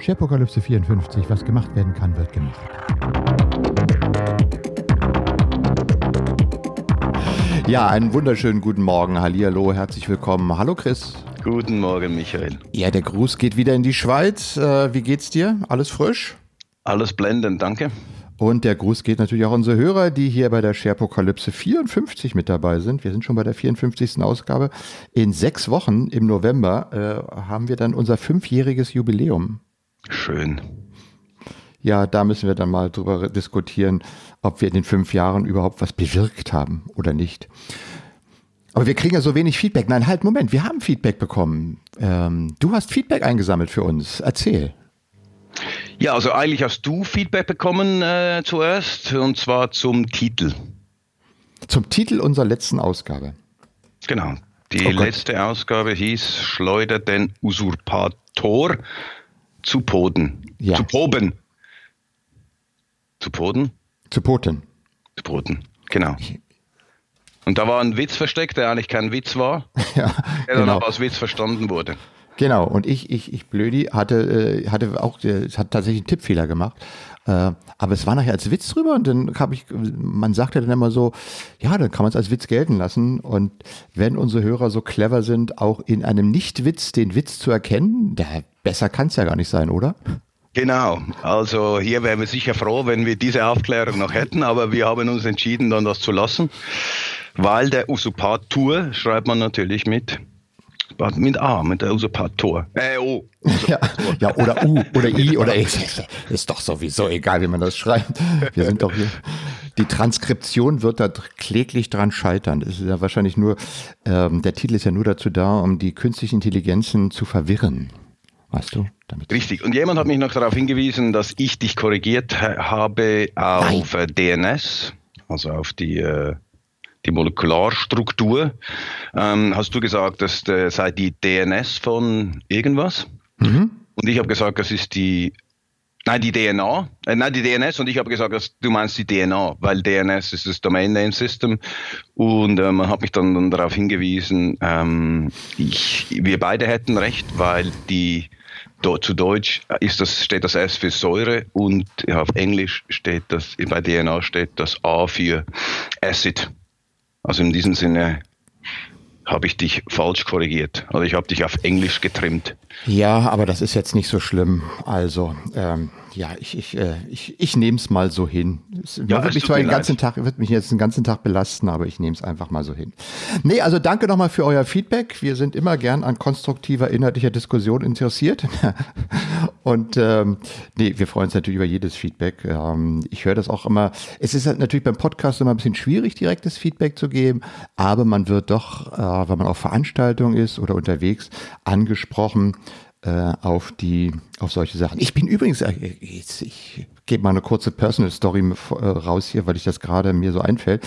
Sharepokalypse 54, was gemacht werden kann, wird gemacht. Ja, einen wunderschönen guten Morgen. Hallihallo, herzlich willkommen. Hallo Chris. Guten Morgen, Michael. Ja, der Gruß geht wieder in die Schweiz. Äh, wie geht's dir? Alles frisch? Alles blendend, danke. Und der Gruß geht natürlich auch unsere Hörer, die hier bei der Sharepokalypse 54 mit dabei sind. Wir sind schon bei der 54. Ausgabe. In sechs Wochen im November äh, haben wir dann unser fünfjähriges Jubiläum. Schön. Ja, da müssen wir dann mal drüber diskutieren, ob wir in den fünf Jahren überhaupt was bewirkt haben oder nicht. Aber wir kriegen ja so wenig Feedback. Nein, halt, Moment, wir haben Feedback bekommen. Ähm, du hast Feedback eingesammelt für uns. Erzähl. Ja, also eigentlich hast du Feedback bekommen äh, zuerst, und zwar zum Titel. Zum Titel unserer letzten Ausgabe. Genau. Die oh letzte Ausgabe hieß Schleuder den Usurpator zu Poden. Ja. Zu Poben. Zu Poden? Zu Poten. Zu Poten, genau. Und da war ein Witz versteckt, der eigentlich kein Witz war, ja, der genau. dann aber als Witz verstanden wurde. Genau, und ich, ich, ich Blödi, hatte, äh, hatte auch, äh, hat tatsächlich einen Tippfehler gemacht. Äh, aber es war nachher als Witz drüber und dann habe ich, man sagte dann immer so, ja, dann kann man es als Witz gelten lassen. Und wenn unsere Hörer so clever sind, auch in einem Nicht-Witz den Witz zu erkennen, da besser kann es ja gar nicht sein, oder? Genau, also hier wären wir sicher froh, wenn wir diese Aufklärung noch hätten, aber wir haben uns entschieden, dann das zu lassen, weil der Usurpator schreibt man natürlich mit mit A, mit der Usurpator. Äh, O. Ja, ja, oder U oder I oder X. Ist doch sowieso egal, wie man das schreibt. Wir sind doch hier. Die Transkription wird da kläglich dran scheitern. Es ist ja wahrscheinlich nur, ähm, der Titel ist ja nur dazu da, um die künstlichen Intelligenzen zu verwirren. Weißt du? Damit Richtig. Und jemand hat mich noch darauf hingewiesen, dass ich dich korrigiert habe auf Nein. Äh, DNS, also auf die, äh, die Molekularstruktur. Ähm, hast du gesagt, das äh, sei die DNS von irgendwas? Mhm. Und ich habe gesagt, das ist die Nein, die DNA, äh, nein, die DNS und ich habe gesagt, dass du meinst die DNA, weil DNS ist das Domain Name System und äh, man hat mich dann, dann darauf hingewiesen, ähm, ich, wir beide hätten recht, weil die zu Deutsch ist das, steht das S für Säure und auf Englisch steht das, bei DNA steht das A für Acid. Also in diesem Sinne habe ich dich falsch korrigiert. Also ich habe dich auf Englisch getrimmt. Ja, aber das ist jetzt nicht so schlimm. Also ähm, ja, ich, ich, äh, ich, ich nehme es mal so hin. Es ja, wird mich zwar den ganzen Tag, wird mich jetzt den ganzen Tag belasten, aber ich nehme es einfach mal so hin. Nee, also danke nochmal für euer Feedback. Wir sind immer gern an konstruktiver inhaltlicher Diskussion interessiert. Und ähm, nee, wir freuen uns natürlich über jedes Feedback. Ähm, ich höre das auch immer. Es ist halt natürlich beim Podcast immer ein bisschen schwierig, direktes Feedback zu geben, aber man wird doch, äh, wenn man auf Veranstaltungen ist oder unterwegs, angesprochen äh, auf die auf solche Sachen. Ich bin übrigens, äh, ich, ich gebe mal eine kurze Personal Story äh, raus hier, weil ich das gerade mir so einfällt.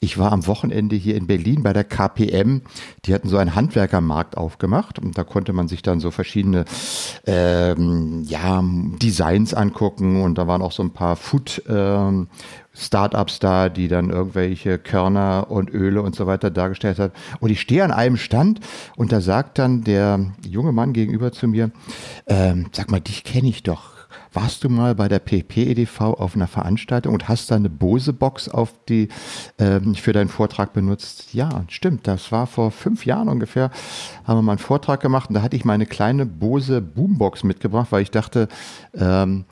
Ich war am Wochenende hier in Berlin bei der KPM. Die hatten so einen Handwerkermarkt aufgemacht und da konnte man sich dann so verschiedene ähm, ja, Designs angucken und da waren auch so ein paar Food ähm, Startups da, die dann irgendwelche Körner und Öle und so weiter dargestellt hat. Und ich stehe an einem Stand und da sagt dann der junge Mann gegenüber zu mir, ähm, sag mal, dich kenne ich doch. Warst du mal bei der PP-EDV auf einer Veranstaltung und hast da eine Bose-Box auf die ähm, für deinen Vortrag benutzt? Ja, stimmt. Das war vor fünf Jahren ungefähr. Haben wir mal einen Vortrag gemacht und da hatte ich meine kleine Bose Boombox mitgebracht, weil ich dachte, ähm,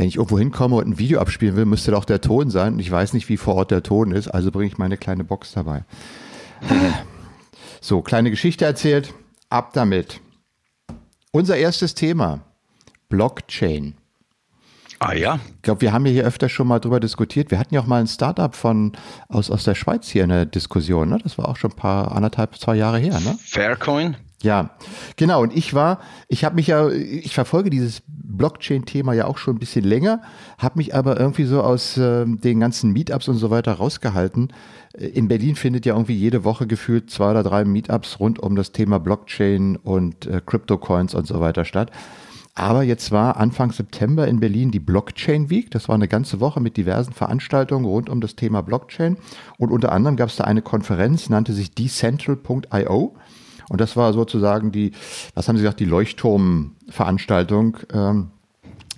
wenn ich irgendwo hinkomme und ein Video abspielen will, müsste doch der Ton sein. Und ich weiß nicht, wie vor Ort der Ton ist, also bringe ich meine kleine Box dabei. So, kleine Geschichte erzählt. Ab damit. Unser erstes Thema. Blockchain. Ah ja. Ich glaube, wir haben ja hier öfter schon mal drüber diskutiert. Wir hatten ja auch mal ein Startup von aus, aus der Schweiz hier in der Diskussion. Ne? Das war auch schon ein paar, anderthalb, zwei Jahre her. Ne? Faircoin? Ja, genau. Und ich war, ich habe mich ja, ich verfolge dieses Blockchain-Thema ja auch schon ein bisschen länger, habe mich aber irgendwie so aus äh, den ganzen Meetups und so weiter rausgehalten. Äh, in Berlin findet ja irgendwie jede Woche gefühlt zwei oder drei Meetups rund um das Thema Blockchain und äh, Crypto-Coins und so weiter statt. Aber jetzt war Anfang September in Berlin die Blockchain Week. Das war eine ganze Woche mit diversen Veranstaltungen rund um das Thema Blockchain. Und unter anderem gab es da eine Konferenz, nannte sich decentral.io. Und das war sozusagen die, was haben Sie gesagt, die Leuchtturmveranstaltung. Ähm,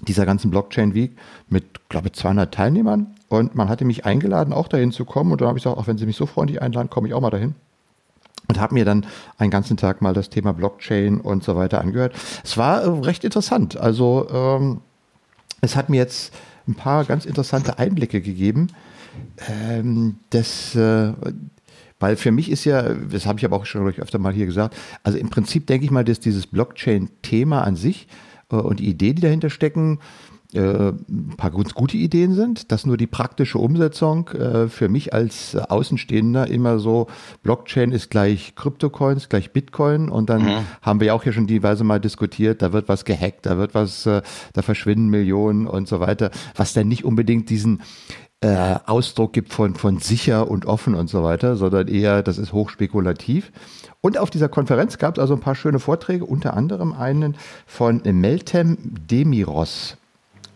dieser ganzen Blockchain Week mit, glaube ich, 200 Teilnehmern. Und man hatte mich eingeladen, auch dahin zu kommen. Und dann habe ich gesagt, auch wenn Sie mich so freundlich einladen, komme ich auch mal dahin. Und habe mir dann einen ganzen Tag mal das Thema Blockchain und so weiter angehört. Es war äh, recht interessant. Also ähm, es hat mir jetzt ein paar ganz interessante Einblicke gegeben. Ähm, das, äh, weil für mich ist ja, das habe ich aber auch schon öfter mal hier gesagt, also im Prinzip denke ich mal, dass dieses Blockchain-Thema an sich äh, und die Idee, die dahinter stecken, äh, ein paar ganz gute Ideen sind, dass nur die praktische Umsetzung äh, für mich als Außenstehender immer so, Blockchain ist gleich Kryptocoins, gleich Bitcoin und dann mhm. haben wir ja auch hier schon diverse Mal diskutiert, da wird was gehackt, da wird was, äh, da verschwinden Millionen und so weiter, was dann nicht unbedingt diesen äh, Ausdruck gibt von, von sicher und offen und so weiter, sondern eher, das ist hochspekulativ. Und auf dieser Konferenz gab es also ein paar schöne Vorträge, unter anderem einen von Meltem Demiros.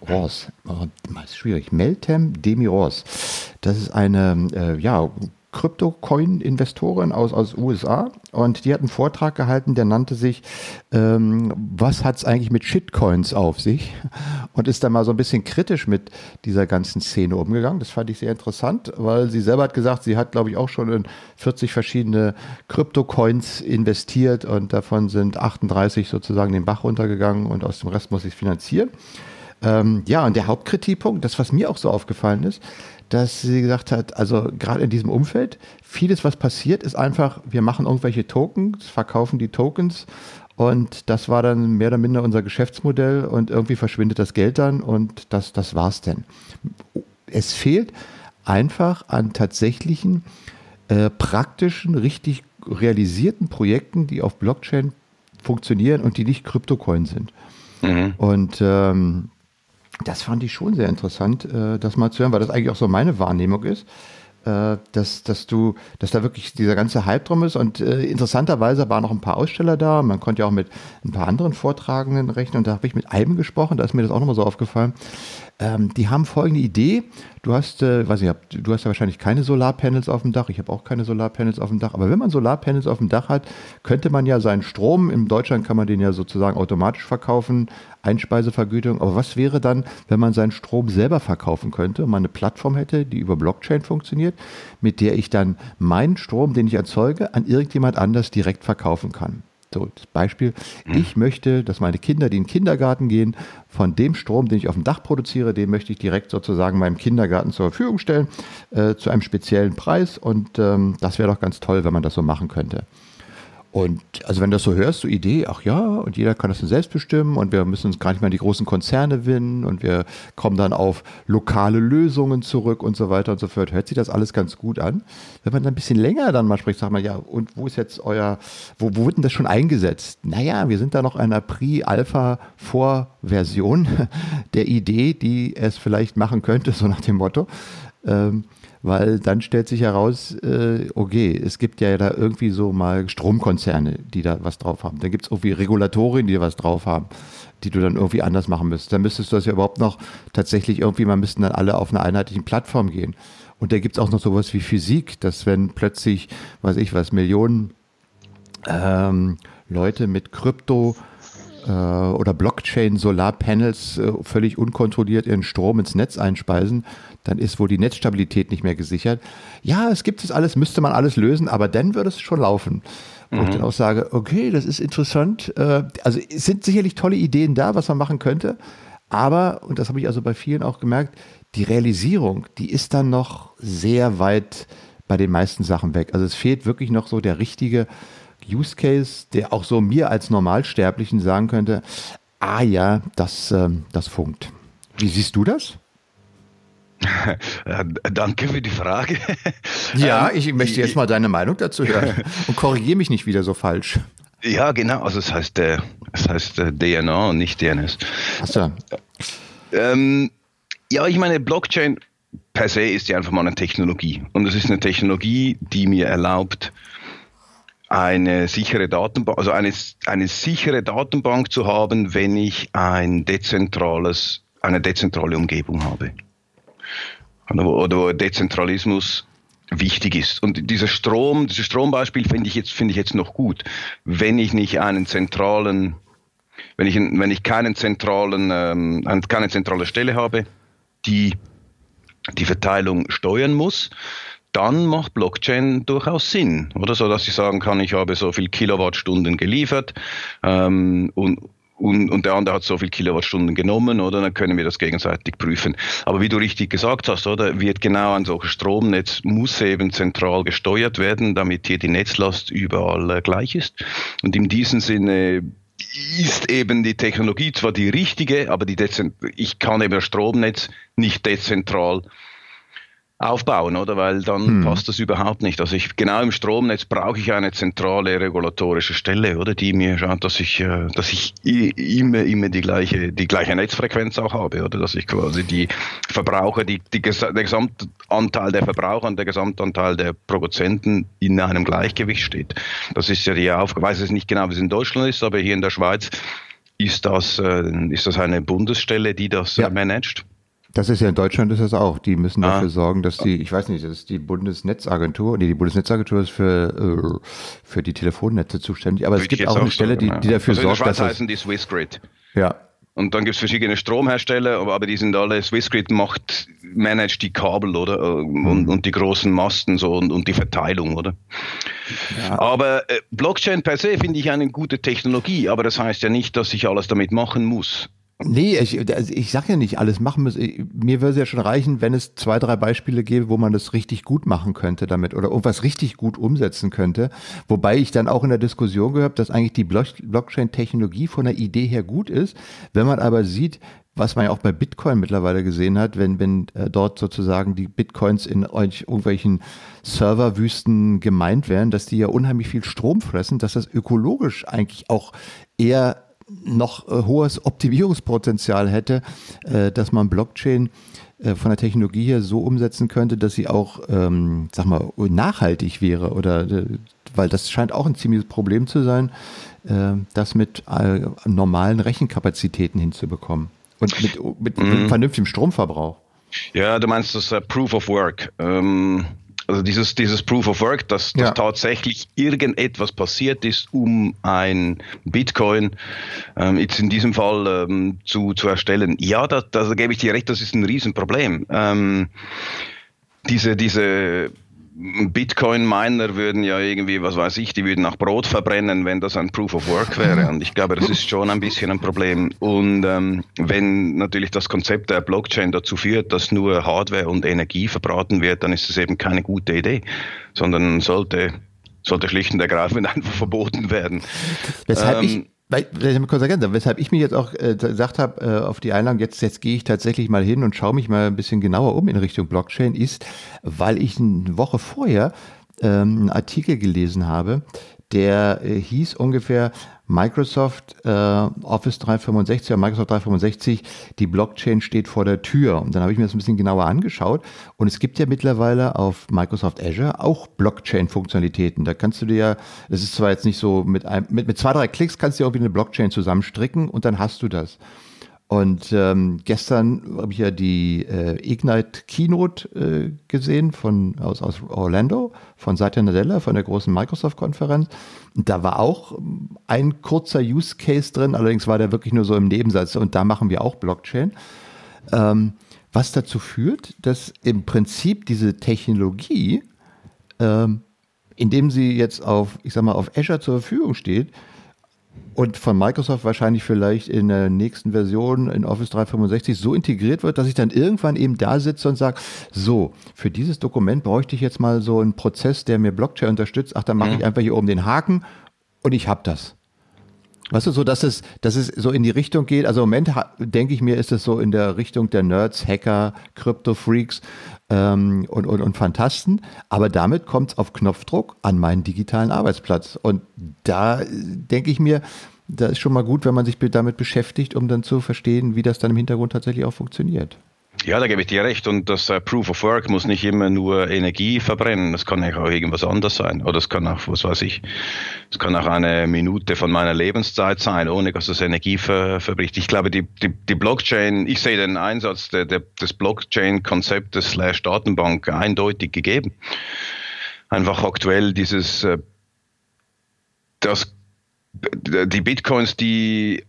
Ross, oh, ist schwierig. Meltem Demiros. Das ist eine äh, ja, Krypto-Coin-Investorin aus, aus USA und die hat einen Vortrag gehalten, der nannte sich ähm, Was hat es eigentlich mit Shitcoins auf sich? Und ist da mal so ein bisschen kritisch mit dieser ganzen Szene umgegangen. Das fand ich sehr interessant, weil sie selber hat gesagt, sie hat, glaube ich, auch schon in 40 verschiedene Krypto-Coins investiert und davon sind 38 sozusagen den Bach runtergegangen und aus dem Rest muss ich finanzieren. Ähm, ja, und der Hauptkritikpunkt, das, was mir auch so aufgefallen ist, dass sie gesagt hat, also gerade in diesem Umfeld, vieles, was passiert, ist einfach, wir machen irgendwelche Tokens, verkaufen die Tokens und das war dann mehr oder minder unser Geschäftsmodell und irgendwie verschwindet das Geld dann und das, das war's denn. Es fehlt einfach an tatsächlichen, äh, praktischen, richtig realisierten Projekten, die auf Blockchain funktionieren und die nicht Kryptocoin sind. Mhm. Und ähm, das fand ich schon sehr interessant, äh, das mal zu hören, weil das eigentlich auch so meine Wahrnehmung ist, äh, dass, dass du, dass da wirklich dieser ganze Hype drum ist. Und äh, interessanterweise waren noch ein paar Aussteller da. Man konnte ja auch mit ein paar anderen Vortragenden rechnen. Und da habe ich mit einem gesprochen, da ist mir das auch nochmal so aufgefallen. Ähm, die haben folgende Idee. Du hast, äh, weiß ich, du hast ja wahrscheinlich keine Solarpanels auf dem Dach. Ich habe auch keine Solarpanels auf dem Dach. Aber wenn man Solarpanels auf dem Dach hat, könnte man ja seinen Strom, in Deutschland kann man den ja sozusagen automatisch verkaufen, Einspeisevergütung. Aber was wäre dann, wenn man seinen Strom selber verkaufen könnte und man eine Plattform hätte, die über Blockchain funktioniert, mit der ich dann meinen Strom, den ich erzeuge, an irgendjemand anders direkt verkaufen kann? So, das Beispiel, mhm. ich möchte, dass meine Kinder, die in den Kindergarten gehen, von dem Strom, den ich auf dem Dach produziere, den möchte ich direkt sozusagen meinem Kindergarten zur Verfügung stellen, äh, zu einem speziellen Preis. Und ähm, das wäre doch ganz toll, wenn man das so machen könnte. Und also wenn du das so hörst, so Idee, ach ja, und jeder kann das dann selbst bestimmen und wir müssen uns gar nicht mehr in die großen Konzerne winnen und wir kommen dann auf lokale Lösungen zurück und so weiter und so fort. Hört sich das alles ganz gut an. Wenn man dann ein bisschen länger dann mal spricht, sagt man, ja, und wo ist jetzt euer, wo, wo wird denn das schon eingesetzt? Naja, wir sind da noch in einer Pre-Alpha-Vorversion der Idee, die es vielleicht machen könnte, so nach dem Motto. Ähm, weil dann stellt sich heraus, äh, okay, es gibt ja da irgendwie so mal Stromkonzerne, die da was drauf haben. Dann gibt es irgendwie Regulatorien, die da was drauf haben, die du dann irgendwie anders machen müsstest. Dann müsstest du das ja überhaupt noch tatsächlich irgendwie, man müssten dann alle auf einer einheitlichen Plattform gehen. Und da gibt es auch noch sowas wie Physik, dass wenn plötzlich, weiß ich was, Millionen ähm, Leute mit Krypto äh, oder Blockchain-Solarpanels äh, völlig unkontrolliert ihren Strom ins Netz einspeisen, dann ist wohl die Netzstabilität nicht mehr gesichert. Ja, es gibt es alles, müsste man alles lösen, aber dann würde es schon laufen. Wo mhm. ich dann auch sage, okay, das ist interessant. Äh, also es sind sicherlich tolle Ideen da, was man machen könnte. Aber, und das habe ich also bei vielen auch gemerkt, die Realisierung, die ist dann noch sehr weit bei den meisten Sachen weg. Also es fehlt wirklich noch so der richtige Use Case, der auch so mir als Normalsterblichen sagen könnte, ah ja, das, ähm, das funkt. Wie siehst du das? Danke für die Frage. Ja, ähm, ich möchte jetzt mal deine Meinung dazu hören und korrigiere mich nicht wieder so falsch. Ja, genau. Also es heißt, äh, es heißt äh, DNA und nicht DNS. Achso. Ähm, ja, ich meine, Blockchain per se ist ja einfach mal eine Technologie. Und es ist eine Technologie, die mir erlaubt, eine sichere Datenbank, also eine, eine sichere Datenbank zu haben, wenn ich ein dezentrales, eine dezentrale Umgebung habe. Oder wo Dezentralismus wichtig ist. Und dieser Strom, dieses Strombeispiel finde ich jetzt, finde ich jetzt noch gut. Wenn ich nicht einen zentralen wenn ich, wenn ich keinen zentralen, ähm, keine zentrale Stelle habe, die die Verteilung steuern muss, dann macht Blockchain durchaus Sinn, oder so, dass ich sagen kann, ich habe so viel Kilowattstunden geliefert ähm, und und, und der andere hat so viel Kilowattstunden genommen, oder? Dann können wir das gegenseitig prüfen. Aber wie du richtig gesagt hast, oder? Wird genau ein solches Stromnetz muss eben zentral gesteuert werden, damit hier die Netzlast überall äh, gleich ist. Und in diesem Sinne ist eben die Technologie zwar die richtige, aber die ich kann eben das Stromnetz nicht dezentral aufbauen, oder? Weil dann hm. passt das überhaupt nicht. Also ich genau im Stromnetz brauche ich eine zentrale regulatorische Stelle, oder? Die mir schaut, dass ich, äh, dass ich immer, immer die gleiche, die gleiche Netzfrequenz auch habe, oder? Dass ich quasi die Verbraucher, die, die der Gesamtanteil der Verbraucher und der Gesamtanteil der Produzenten in einem Gleichgewicht steht. Das ist ja die Aufgabe. Ich weiß es nicht genau, wie es in Deutschland ist, aber hier in der Schweiz ist das, äh, ist das eine Bundesstelle, die das ja. managt. Das ist ja in Deutschland ist das auch. Die müssen ah. dafür sorgen, dass die, ich weiß nicht, das ist die Bundesnetzagentur, nee, die Bundesnetzagentur ist für, äh, für die Telefonnetze zuständig, aber es gibt auch eine Stelle, die, die dafür also sorgt, in der Schweiz dass heißen die Swissgrid. Ja. Und dann gibt es verschiedene Stromhersteller, aber die sind alle, Swissgrid macht, managt die Kabel, oder? Mhm. Und, und die großen Masten so und, und die Verteilung, oder? Ja. Aber äh, Blockchain per se finde ich eine gute Technologie, aber das heißt ja nicht, dass ich alles damit machen muss. Nee, ich, also ich sag ja nicht, alles machen muss. Mir würde es ja schon reichen, wenn es zwei, drei Beispiele gäbe, wo man das richtig gut machen könnte damit oder irgendwas richtig gut umsetzen könnte. Wobei ich dann auch in der Diskussion gehört, dass eigentlich die Blockchain-Technologie von der Idee her gut ist. Wenn man aber sieht, was man ja auch bei Bitcoin mittlerweile gesehen hat, wenn, wenn äh, dort sozusagen die Bitcoins in irgendwelchen Serverwüsten gemeint werden, dass die ja unheimlich viel Strom fressen, dass das ökologisch eigentlich auch eher noch äh, hohes Optimierungspotenzial hätte, äh, dass man Blockchain äh, von der Technologie her so umsetzen könnte, dass sie auch, ähm, sag mal, nachhaltig wäre oder weil das scheint auch ein ziemliches Problem zu sein, das mit normalen Rechenkapazitäten hinzubekommen und mit, mit, mhm. mit vernünftigem Stromverbrauch. Ja, du meinst das Proof of Work. Ähm also dieses, dieses Proof of Work, dass, dass ja. tatsächlich irgendetwas passiert ist, um ein Bitcoin ähm, jetzt in diesem Fall ähm, zu, zu erstellen. Ja, da, da gebe ich dir recht, das ist ein Riesenproblem. Ähm, diese, diese Bitcoin-Miner würden ja irgendwie, was weiß ich, die würden auch Brot verbrennen, wenn das ein Proof of Work wäre. Und ich glaube, das ist schon ein bisschen ein Problem. Und ähm, wenn natürlich das Konzept der Blockchain dazu führt, dass nur Hardware und Energie verbraten wird, dann ist es eben keine gute Idee, sondern sollte, sollte schlicht und ergreifend einfach verboten werden. Weshalb ähm, ich weil, mal kurz ergänzen, weshalb ich mich jetzt auch äh, gesagt habe äh, auf die Einladung, jetzt, jetzt gehe ich tatsächlich mal hin und schaue mich mal ein bisschen genauer um in Richtung Blockchain, ist, weil ich eine Woche vorher ähm, einen Artikel gelesen habe, der äh, hieß ungefähr Microsoft äh, Office 365 oder Microsoft 365, die Blockchain steht vor der Tür. Und dann habe ich mir das ein bisschen genauer angeschaut. Und es gibt ja mittlerweile auf Microsoft Azure auch Blockchain-Funktionalitäten. Da kannst du dir ja, das ist zwar jetzt nicht so, mit, einem, mit, mit zwei, drei Klicks kannst du dir auch wieder eine Blockchain zusammenstricken und dann hast du das. Und ähm, gestern habe ich ja die äh, Ignite Keynote äh, gesehen von, aus, aus Orlando, von Satya Nadella, von der großen Microsoft-Konferenz. Da war auch ein kurzer Use Case drin, allerdings war der wirklich nur so im Nebensatz. Und da machen wir auch Blockchain. Ähm, was dazu führt, dass im Prinzip diese Technologie, ähm, indem sie jetzt auf, ich sag mal, auf Azure zur Verfügung steht, und von Microsoft wahrscheinlich vielleicht in der nächsten Version in Office 365 so integriert wird, dass ich dann irgendwann eben da sitze und sage, so, für dieses Dokument bräuchte ich jetzt mal so einen Prozess, der mir Blockchain unterstützt. Ach, dann mache mhm. ich einfach hier oben den Haken und ich habe das. Weißt du, so dass es, dass es so in die Richtung geht. Also im Moment denke ich mir, ist es so in der Richtung der Nerds, Hacker, Crypto-Freaks ähm, und, und, und Fantasten. Aber damit kommt es auf Knopfdruck an meinen digitalen Arbeitsplatz. Und da denke ich mir, da ist schon mal gut, wenn man sich damit beschäftigt, um dann zu verstehen, wie das dann im Hintergrund tatsächlich auch funktioniert. Ja, da gebe ich dir recht. Und das uh, Proof of Work muss nicht immer nur Energie verbrennen. Das kann auch irgendwas anderes sein. Oder es kann auch, was weiß ich, es kann auch eine Minute von meiner Lebenszeit sein, ohne dass es Energie ver verbricht. Ich glaube, die, die, die Blockchain, ich sehe den Einsatz der, der, des Blockchain-Konzeptes slash Datenbank eindeutig gegeben. Einfach aktuell dieses, äh, das, die Bitcoins, die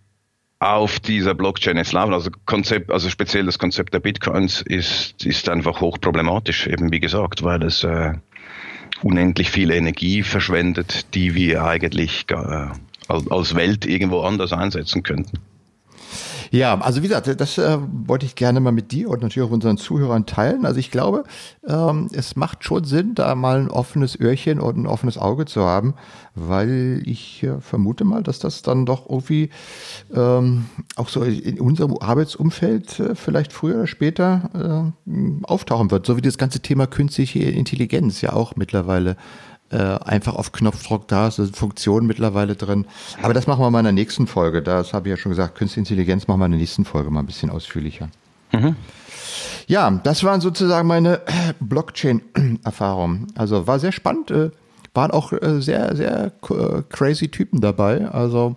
auf dieser Blockchain jetzt laufen. Also Konzept, also speziell das Konzept der Bitcoins ist, ist einfach hochproblematisch, eben wie gesagt, weil es äh, unendlich viel Energie verschwendet, die wir eigentlich äh, als Welt irgendwo anders einsetzen könnten. Ja, also wie gesagt, das äh, wollte ich gerne mal mit dir und natürlich auch unseren Zuhörern teilen. Also ich glaube, ähm, es macht schon Sinn, da mal ein offenes Öhrchen und ein offenes Auge zu haben, weil ich äh, vermute mal, dass das dann doch irgendwie ähm, auch so in unserem Arbeitsumfeld äh, vielleicht früher oder später äh, auftauchen wird. So wie das ganze Thema künstliche Intelligenz ja auch mittlerweile äh, einfach auf Knopfdruck da ist, da sind Funktionen mittlerweile drin. Aber das machen wir mal in der nächsten Folge. Das habe ich ja schon gesagt, Künstliche Intelligenz machen wir in der nächsten Folge mal ein bisschen ausführlicher. Mhm. Ja, das waren sozusagen meine Blockchain-Erfahrungen. Also war sehr spannend, äh, waren auch äh, sehr, sehr äh, crazy Typen dabei. Also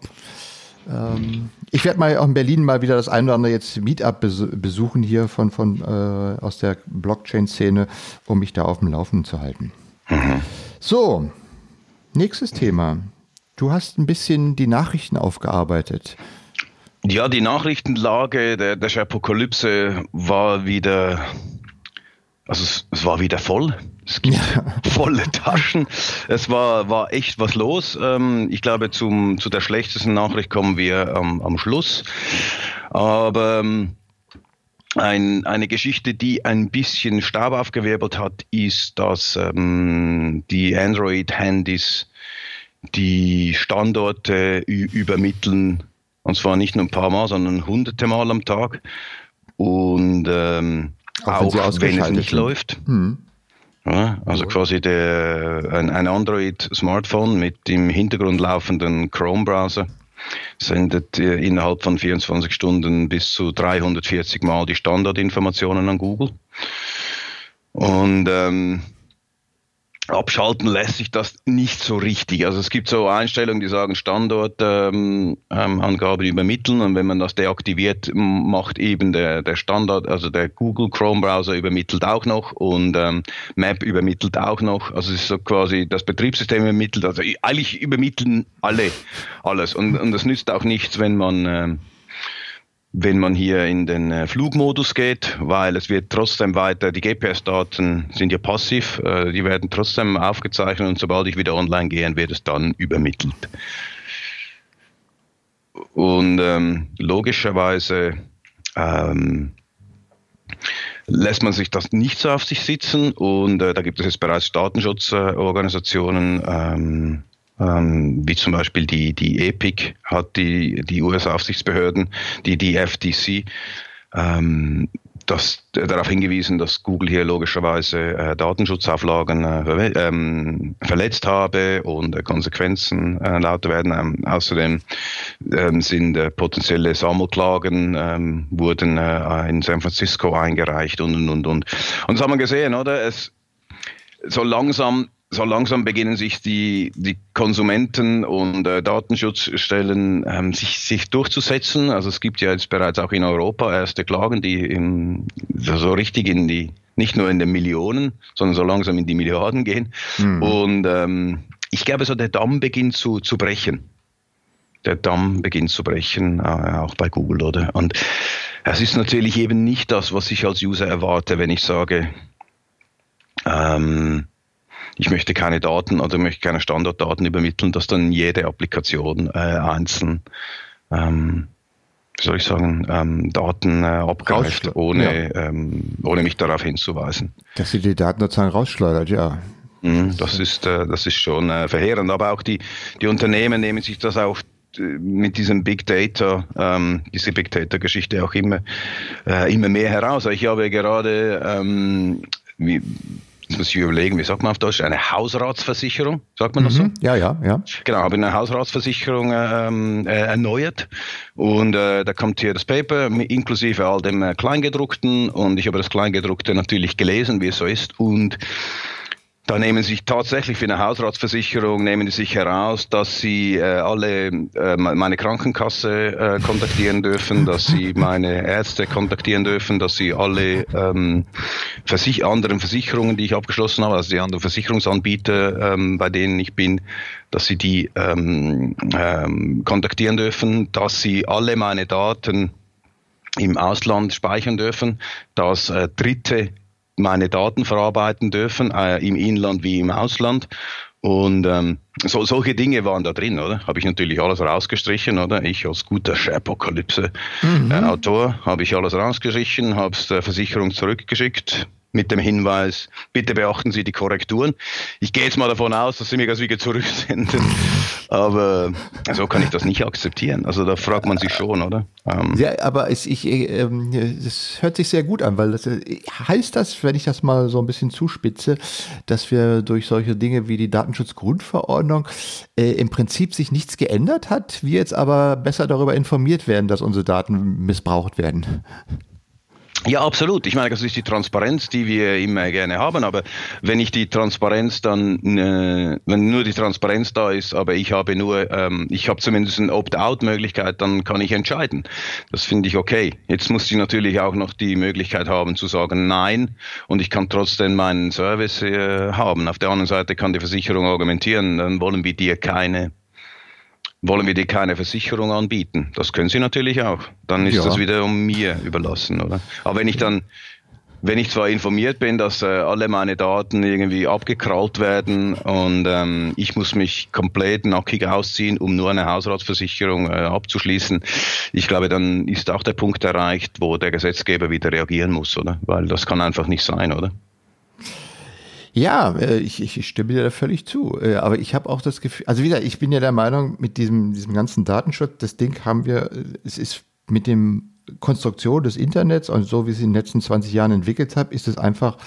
ähm, ich werde mal auch in Berlin mal wieder das ein oder andere jetzt Meetup besuchen hier von, von äh, aus der Blockchain-Szene, um mich da auf dem Laufenden zu halten. Mhm. So, nächstes Thema. Du hast ein bisschen die Nachrichten aufgearbeitet. Ja, die Nachrichtenlage der, der Apokalypse war wieder, also es, es, war wieder voll. Es gibt ja. volle Taschen. Es war, war echt was los. Ähm, ich glaube, zum, zu der schlechtesten Nachricht kommen wir am, am Schluss. Aber ähm, ein, eine Geschichte, die ein bisschen Staub aufgewirbelt hat, ist, dass ähm, die Android-Handys die Standorte übermitteln, und zwar nicht nur ein paar Mal, sondern hunderte Mal am Tag. Und ähm, auch, auch wenn es nicht sind. läuft. Hm. Ja, also quasi der, ein, ein Android-Smartphone mit dem Hintergrund laufenden Chrome-Browser sendet innerhalb von 24 Stunden bis zu 340 Mal die Standardinformationen an Google. Und ähm, abschalten lässt sich das nicht so richtig. Also es gibt so Einstellungen, die sagen Standortangaben ähm, ähm, übermitteln und wenn man das deaktiviert, macht eben der, der Standard, also der Google Chrome Browser übermittelt auch noch und ähm, Map übermittelt auch noch. Also es ist so quasi das Betriebssystem übermittelt. Also eigentlich übermitteln alle alles und, und das nützt auch nichts, wenn man ähm, wenn man hier in den äh, Flugmodus geht, weil es wird trotzdem weiter, die GPS-Daten sind ja passiv, äh, die werden trotzdem aufgezeichnet und sobald ich wieder online gehe, wird es dann übermittelt. Und ähm, logischerweise ähm, lässt man sich das nicht so auf sich sitzen und äh, da gibt es jetzt bereits Datenschutzorganisationen, ähm, ähm, wie zum Beispiel die, die EPIC hat die, die US-Aufsichtsbehörden, die, die FTC, ähm, das, äh, darauf hingewiesen, dass Google hier logischerweise äh, Datenschutzauflagen äh, ähm, verletzt habe und äh, Konsequenzen äh, lauter werden. Ähm, außerdem ähm, sind äh, potenzielle Sammelklagen ähm, wurden in San Francisco eingereicht und und und und. Und das haben wir gesehen, oder? Es so langsam so langsam beginnen sich die, die Konsumenten und äh, Datenschutzstellen ähm, sich, sich durchzusetzen. Also es gibt ja jetzt bereits auch in Europa erste Klagen, die in, so richtig in die, nicht nur in den Millionen, sondern so langsam in die Milliarden gehen. Mhm. Und ähm, ich glaube, so der Damm beginnt zu, zu brechen. Der Damm beginnt zu brechen, äh, auch bei Google, oder? Und es ist natürlich eben nicht das, was ich als User erwarte, wenn ich sage, ähm, ich möchte keine Daten oder möchte keine Standarddaten übermitteln, dass dann jede Applikation äh, einzeln ähm, soll ich sagen, ähm, Daten äh, abgreift, ohne, ja. ähm, ohne mich darauf hinzuweisen. Dass sie die Daten sozusagen rausschleudert, ja. Mhm, das, ist, äh, das ist schon äh, verheerend. Aber auch die, die Unternehmen nehmen sich das auch äh, mit diesem Big Data, ähm, diese Big Data Geschichte auch immer, äh, immer mehr heraus. Ich habe gerade ähm, wie, Jetzt muss ich überlegen, wie sagt man auf Deutsch? Eine Hausratsversicherung, sagt man das mhm. so? Ja, ja, ja. Genau, habe eine Hausratsversicherung ähm, äh, erneuert und äh, da kommt hier das Paper inklusive all dem äh, Kleingedruckten und ich habe das Kleingedruckte natürlich gelesen, wie es so ist und Da nehmen sich tatsächlich für eine Hausratsversicherung nehmen sie sich heraus, dass sie äh, alle äh, meine Krankenkasse äh, kontaktieren dürfen, dass sie meine Ärzte kontaktieren dürfen, dass sie alle ähm, Versich anderen Versicherungen, die ich abgeschlossen habe, also die anderen Versicherungsanbieter, ähm, bei denen ich bin, dass sie die ähm, ähm, kontaktieren dürfen, dass sie alle meine Daten im Ausland speichern dürfen, dass äh, Dritte meine Daten verarbeiten dürfen, äh, im Inland wie im Ausland. Und ähm, so, solche Dinge waren da drin, oder? Habe ich natürlich alles rausgestrichen, oder? Ich als guter Apokalypse-Autor mhm. äh, habe ich alles rausgestrichen, habe es der Versicherung zurückgeschickt, mit dem Hinweis, bitte beachten Sie die Korrekturen. Ich gehe jetzt mal davon aus, dass Sie mir das wieder zurücksenden, aber so kann ich das nicht akzeptieren. Also da fragt man sich schon, oder? Ähm ja, aber es, ich, äh, das hört sich sehr gut an, weil das äh, heißt das, wenn ich das mal so ein bisschen zuspitze, dass wir durch solche Dinge wie die Datenschutzgrundverordnung äh, im Prinzip sich nichts geändert hat, wir jetzt aber besser darüber informiert werden, dass unsere Daten missbraucht werden. Ja, absolut. Ich meine, das ist die Transparenz, die wir immer gerne haben. Aber wenn ich die Transparenz dann, äh, wenn nur die Transparenz da ist, aber ich habe nur, ähm, ich habe zumindest eine Opt-out-Möglichkeit, dann kann ich entscheiden. Das finde ich okay. Jetzt muss ich natürlich auch noch die Möglichkeit haben zu sagen Nein und ich kann trotzdem meinen Service äh, haben. Auf der anderen Seite kann die Versicherung argumentieren, dann wollen wir dir keine wollen wir dir keine Versicherung anbieten? Das können sie natürlich auch. Dann ist ja. das wiederum mir überlassen, oder? Aber wenn ich dann, wenn ich zwar informiert bin, dass äh, alle meine Daten irgendwie abgekrallt werden und ähm, ich muss mich komplett nackig ausziehen, um nur eine Hausratsversicherung äh, abzuschließen, ich glaube, dann ist auch der Punkt erreicht, wo der Gesetzgeber wieder reagieren muss, oder? Weil das kann einfach nicht sein, oder? Ja, äh, ich, ich stimme dir da völlig zu. Äh, aber ich habe auch das Gefühl, also wieder, ich bin ja der Meinung, mit diesem, diesem ganzen Datenschutz, das Ding haben wir, äh, es ist mit dem Konstruktion des Internets und so wie es in den letzten 20 Jahren entwickelt hat, ist es einfach,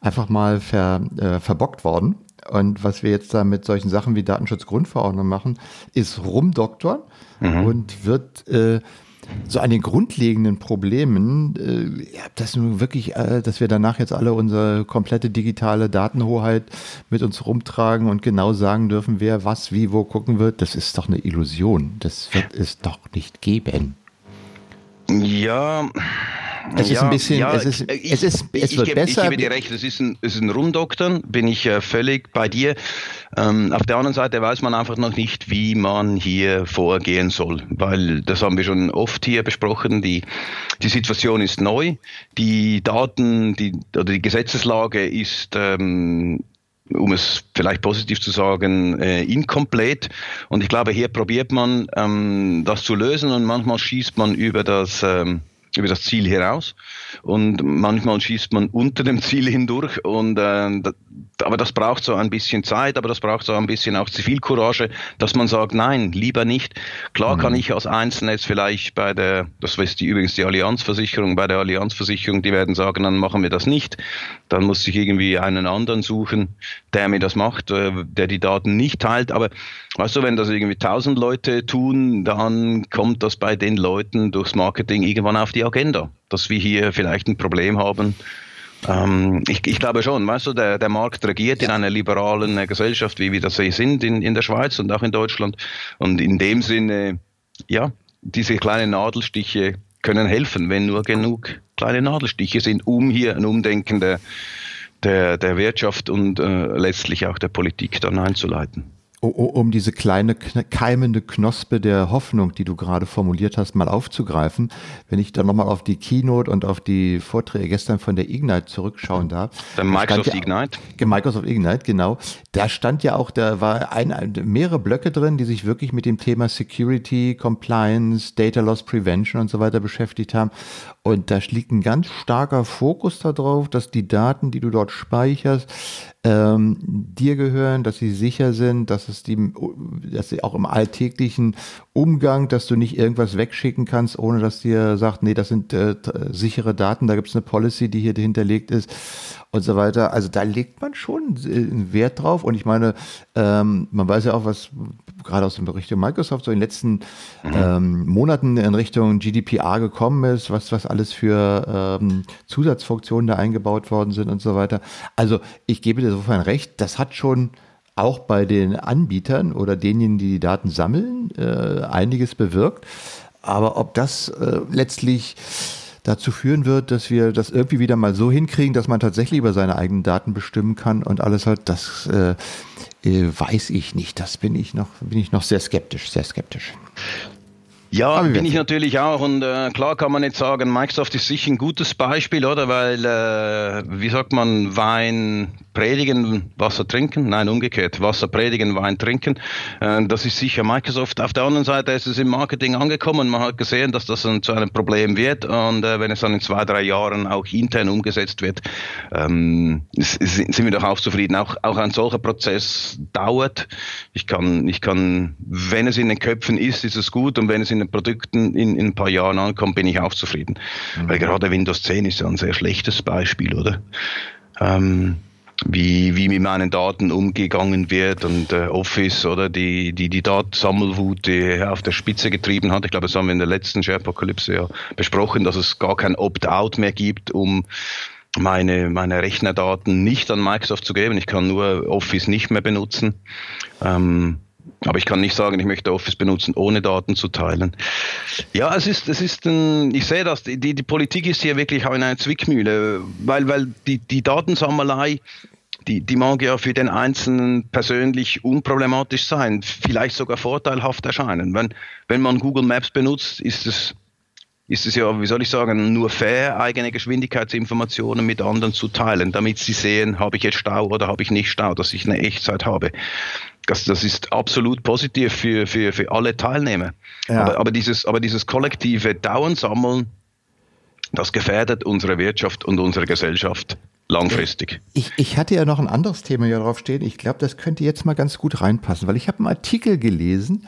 einfach mal ver, äh, verbockt worden. Und was wir jetzt da mit solchen Sachen wie Datenschutzgrundverordnung machen, ist rumdoktoren mhm. und wird äh, so an den grundlegenden Problemen, äh, das nun wirklich, äh, dass wir danach jetzt alle unsere komplette digitale Datenhoheit mit uns rumtragen und genau sagen dürfen, wer was, wie, wo gucken wird, das ist doch eine Illusion. Das wird es doch nicht geben. Ja, es ja, ist ein bisschen, ja, es ist, ich, es ist, es ich, wird ich, besser. Ich gebe dir recht, es ist ein, es ist ein Rumdoktern, bin ich äh, völlig bei dir. Ähm, auf der anderen Seite weiß man einfach noch nicht, wie man hier vorgehen soll, weil das haben wir schon oft hier besprochen. Die, die Situation ist neu, die Daten, die, oder die Gesetzeslage ist ähm, um es vielleicht positiv zu sagen, äh, inkomplett. Und ich glaube, hier probiert man ähm, das zu lösen und manchmal schießt man über das ähm, über das Ziel heraus und manchmal schießt man unter dem Ziel hindurch und äh, aber das braucht so ein bisschen Zeit, aber das braucht so ein bisschen auch Zivilcourage, dass man sagt, nein, lieber nicht. Klar mhm. kann ich als Einzelner jetzt vielleicht bei der, das ist die, übrigens die Allianzversicherung, bei der Allianzversicherung, die werden sagen, dann machen wir das nicht. Dann muss ich irgendwie einen anderen suchen, der mir das macht, äh, der die Daten nicht teilt. Aber weißt du, wenn das irgendwie tausend Leute tun, dann kommt das bei den Leuten durchs Marketing irgendwann auf die Agenda, dass wir hier vielleicht ein Problem haben. Ähm, ich, ich, glaube schon, weißt du, der, der Markt regiert in einer liberalen äh, Gesellschaft, wie wir das sind in, in der Schweiz und auch in Deutschland. Und in dem Sinne, ja, diese kleinen Nadelstiche können helfen, wenn nur genug kleine Nadelstiche sind, um hier ein Umdenken der, der, der Wirtschaft und äh, letztlich auch der Politik dann einzuleiten um diese kleine keimende Knospe der Hoffnung, die du gerade formuliert hast, mal aufzugreifen, wenn ich dann nochmal auf die Keynote und auf die Vorträge gestern von der Ignite zurückschauen darf. Der Microsoft ja, Ignite. Microsoft Ignite, genau. Da stand ja auch, da war ein, mehrere Blöcke drin, die sich wirklich mit dem Thema Security, Compliance, Data Loss Prevention und so weiter beschäftigt haben. Und da liegt ein ganz starker Fokus darauf, dass die Daten, die du dort speicherst, ähm, dir gehören, dass sie sicher sind, dass es die, dass sie auch im alltäglichen Umgang, dass du nicht irgendwas wegschicken kannst, ohne dass dir sagt, nee, das sind äh, sichere Daten, da gibt es eine Policy, die hier hinterlegt ist und so weiter. Also da legt man schon einen Wert drauf. Und ich meine, ähm, man weiß ja auch, was gerade aus dem Richtung Microsoft so in den letzten mhm. ähm, Monaten in Richtung GDPR gekommen ist, was, was alles für ähm, Zusatzfunktionen da eingebaut worden sind und so weiter. Also ich gebe dir sofern recht, das hat schon auch bei den Anbietern oder denjenigen, die die Daten sammeln, äh, einiges bewirkt. Aber ob das äh, letztlich dazu führen wird, dass wir das irgendwie wieder mal so hinkriegen, dass man tatsächlich über seine eigenen Daten bestimmen kann und alles halt, das äh, äh, weiß ich nicht. Das bin ich noch, bin ich noch sehr skeptisch, sehr skeptisch. Ja, bin ich natürlich auch. Und äh, klar kann man nicht sagen, Microsoft ist sicher ein gutes Beispiel, oder? Weil, äh, wie sagt man, Wein predigen, Wasser trinken? Nein, umgekehrt. Wasser predigen, Wein trinken. Äh, das ist sicher Microsoft. Auf der anderen Seite ist es im Marketing angekommen. Man hat gesehen, dass das dann zu einem Problem wird. Und äh, wenn es dann in zwei, drei Jahren auch intern umgesetzt wird, ähm, sind wir doch auch zufrieden. Auch, auch ein solcher Prozess dauert. Ich kann, ich kann, wenn es in den Köpfen ist, ist es gut. Und wenn es in den Produkten in, in ein paar Jahren ankommt, bin ich auch zufrieden. Mhm. Weil gerade Windows 10 ist ja ein sehr schlechtes Beispiel, oder? Ähm, wie, wie mit meinen Daten umgegangen wird und äh, Office oder die, die, die Datensammelwut, die auf der Spitze getrieben hat. Ich glaube, das haben wir in der letzten Sharepocalypse ja besprochen, dass es gar kein Opt-out mehr gibt, um meine, meine Rechnerdaten nicht an Microsoft zu geben. Ich kann nur Office nicht mehr benutzen. Ähm, aber ich kann nicht sagen, ich möchte Office benutzen, ohne Daten zu teilen. Ja, es ist, es ist ein, ich sehe das, die, die Politik ist hier wirklich auch in einer Zwickmühle, weil, weil die, die Datensammelei, die, die mag ja für den Einzelnen persönlich unproblematisch sein, vielleicht sogar vorteilhaft erscheinen. Wenn, wenn man Google Maps benutzt, ist es, ist es ja, wie soll ich sagen, nur fair, eigene Geschwindigkeitsinformationen mit anderen zu teilen, damit sie sehen, habe ich jetzt Stau oder habe ich nicht Stau, dass ich eine Echtzeit habe. Das, das ist absolut positiv für, für, für alle Teilnehmer. Ja. Aber, aber, dieses, aber dieses kollektive Dauernsammeln, das gefährdet unsere Wirtschaft und unsere Gesellschaft langfristig. Ich, ich hatte ja noch ein anderes Thema hier drauf stehen. Ich glaube, das könnte jetzt mal ganz gut reinpassen, weil ich habe einen Artikel gelesen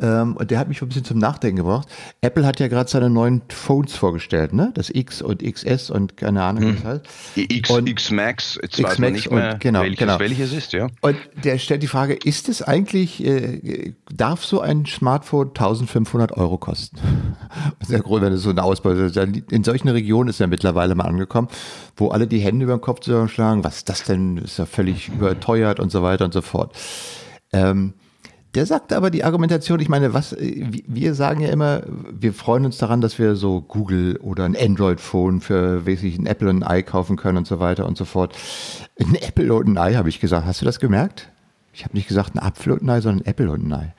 ähm, und der hat mich ein bisschen zum Nachdenken gebracht. Apple hat ja gerade seine neuen Phones vorgestellt, ne? Das X und XS und keine Ahnung, hm. was heißt. X, und X Max, jetzt X weiß man nicht mehr, und, genau, welches, genau. welches ist, ja. Und der stellt die Frage, ist es eigentlich, äh, darf so ein Smartphone 1500 Euro kosten? Sehr groß, wenn es so eine Ausbau ist. In solchen Regionen ist er mittlerweile mal angekommen, wo alle die Hände über den Kopf zusammenschlagen, was ist das denn, ist ja völlig überteuert und so weiter und so fort. Ähm, der sagt aber die Argumentation, ich meine, was, wir sagen ja immer, wir freuen uns daran, dass wir so Google oder ein Android-Phone für wesentlich ein Apple und ein Ei kaufen können und so weiter und so fort. Ein Apple und ein Ei, habe ich gesagt. Hast du das gemerkt? Ich habe nicht gesagt ein Apfel und ein Ei, sondern ein Apple und ein Ei.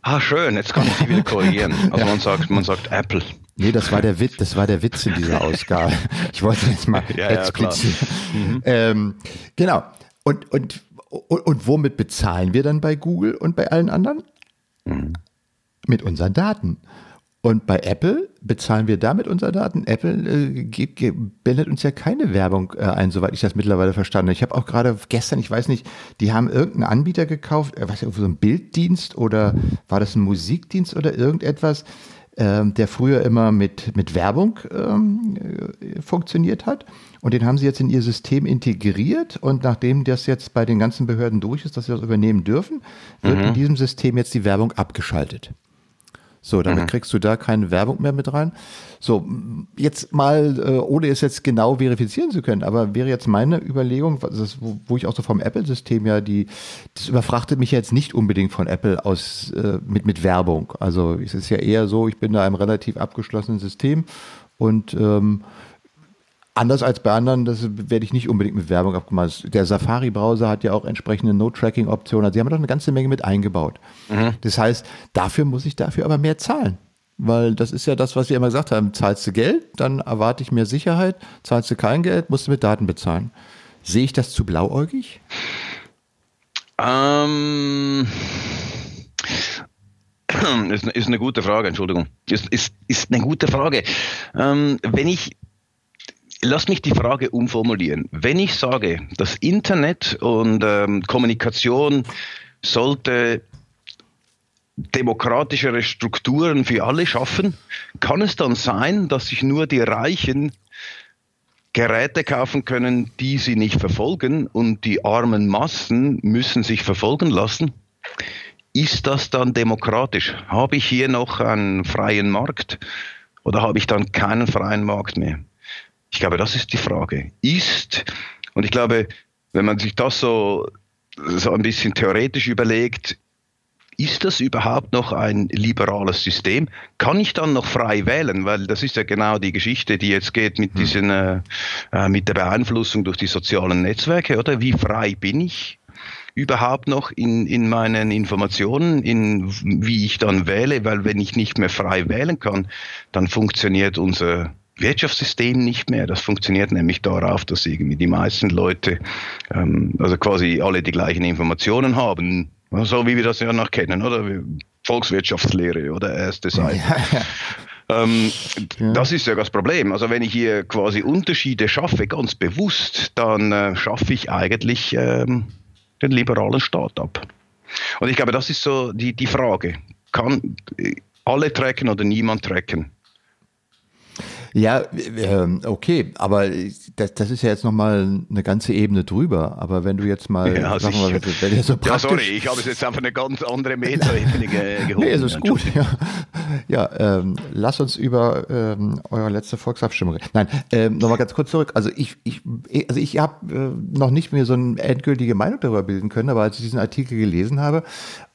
Ah, schön, jetzt kann ich dich wieder korrigieren. Also ja. man sagt, man sagt Apple. Nee, das war der Witz, das war der Witz in dieser Ausgabe. Ich wollte jetzt mal ja, explizit. Ja, mhm. ähm, genau. Und, und und, und womit bezahlen wir dann bei Google und bei allen anderen? Mhm. Mit unseren Daten. Und bei Apple bezahlen wir damit unsere Daten. Apple äh, gibt, blendet uns ja keine Werbung äh, ein, soweit ich das mittlerweile verstanden habe. Ich habe auch gerade gestern, ich weiß nicht, die haben irgendeinen Anbieter gekauft, äh, was so ein Bilddienst oder war das ein Musikdienst oder irgendetwas, ähm, der früher immer mit, mit Werbung ähm, äh, funktioniert hat. Und den haben sie jetzt in ihr System integriert. Und nachdem das jetzt bei den ganzen Behörden durch ist, dass sie das übernehmen dürfen, wird mhm. in diesem System jetzt die Werbung abgeschaltet. So, damit mhm. kriegst du da keine Werbung mehr mit rein. So, jetzt mal, äh, ohne es jetzt genau verifizieren zu können, aber wäre jetzt meine Überlegung, das, wo, wo ich auch so vom Apple-System ja die, das überfrachtet mich ja jetzt nicht unbedingt von Apple aus äh, mit, mit Werbung. Also es ist ja eher so, ich bin da einem relativ abgeschlossenen System und ähm, Anders als bei anderen, das werde ich nicht unbedingt mit Werbung abgemacht. Der Safari-Browser hat ja auch entsprechende No-Tracking-Optionen. Also sie haben doch eine ganze Menge mit eingebaut. Mhm. Das heißt, dafür muss ich dafür aber mehr zahlen. Weil das ist ja das, was wir immer gesagt haben. Zahlst du Geld, dann erwarte ich mehr Sicherheit. Zahlst du kein Geld, musst du mit Daten bezahlen. Sehe ich das zu blauäugig? Ähm. Ist, ist eine gute Frage, Entschuldigung. Ist, ist, ist eine gute Frage. Ähm, wenn ich Lass mich die Frage umformulieren. Wenn ich sage, das Internet und ähm, Kommunikation sollte demokratischere Strukturen für alle schaffen, kann es dann sein, dass sich nur die Reichen Geräte kaufen können, die sie nicht verfolgen und die armen Massen müssen sich verfolgen lassen? ist das dann demokratisch? Habe ich hier noch einen freien Markt oder habe ich dann keinen freien Markt mehr? Ich glaube, das ist die Frage. Ist, und ich glaube, wenn man sich das so, so ein bisschen theoretisch überlegt, ist das überhaupt noch ein liberales System? Kann ich dann noch frei wählen? Weil das ist ja genau die Geschichte, die jetzt geht mit hm. diesen, äh, äh, mit der Beeinflussung durch die sozialen Netzwerke, oder? Wie frei bin ich? überhaupt noch in, in meinen Informationen, in wie ich dann wähle, weil wenn ich nicht mehr frei wählen kann, dann funktioniert unser Wirtschaftssystem nicht mehr. Das funktioniert nämlich darauf, dass irgendwie die meisten Leute, ähm, also quasi alle die gleichen Informationen haben, so wie wir das ja noch kennen, oder? Volkswirtschaftslehre oder erste Seite. Ja. Ähm, ja. Das ist ja das Problem. Also wenn ich hier quasi Unterschiede schaffe, ganz bewusst, dann äh, schaffe ich eigentlich ähm, den liberalen Staat ab. Und ich glaube, das ist so die, die Frage. Kann alle tracken oder niemand tracken? Ja, äh, okay, aber das, das ist ja jetzt nochmal eine ganze Ebene drüber. Aber wenn du jetzt mal, ja, sag mal wenn du so ja, sorry, ich habe es jetzt einfach eine ganz andere Metaebene geholt. nee, es ist gut. Ja, ja ähm, lass uns über ähm, eure letzte Volksabstimmung reden. Nein, ähm, nochmal ganz kurz zurück. Also ich, ich, also ich habe äh, noch nicht mehr so eine endgültige Meinung darüber bilden können, aber als ich diesen Artikel gelesen habe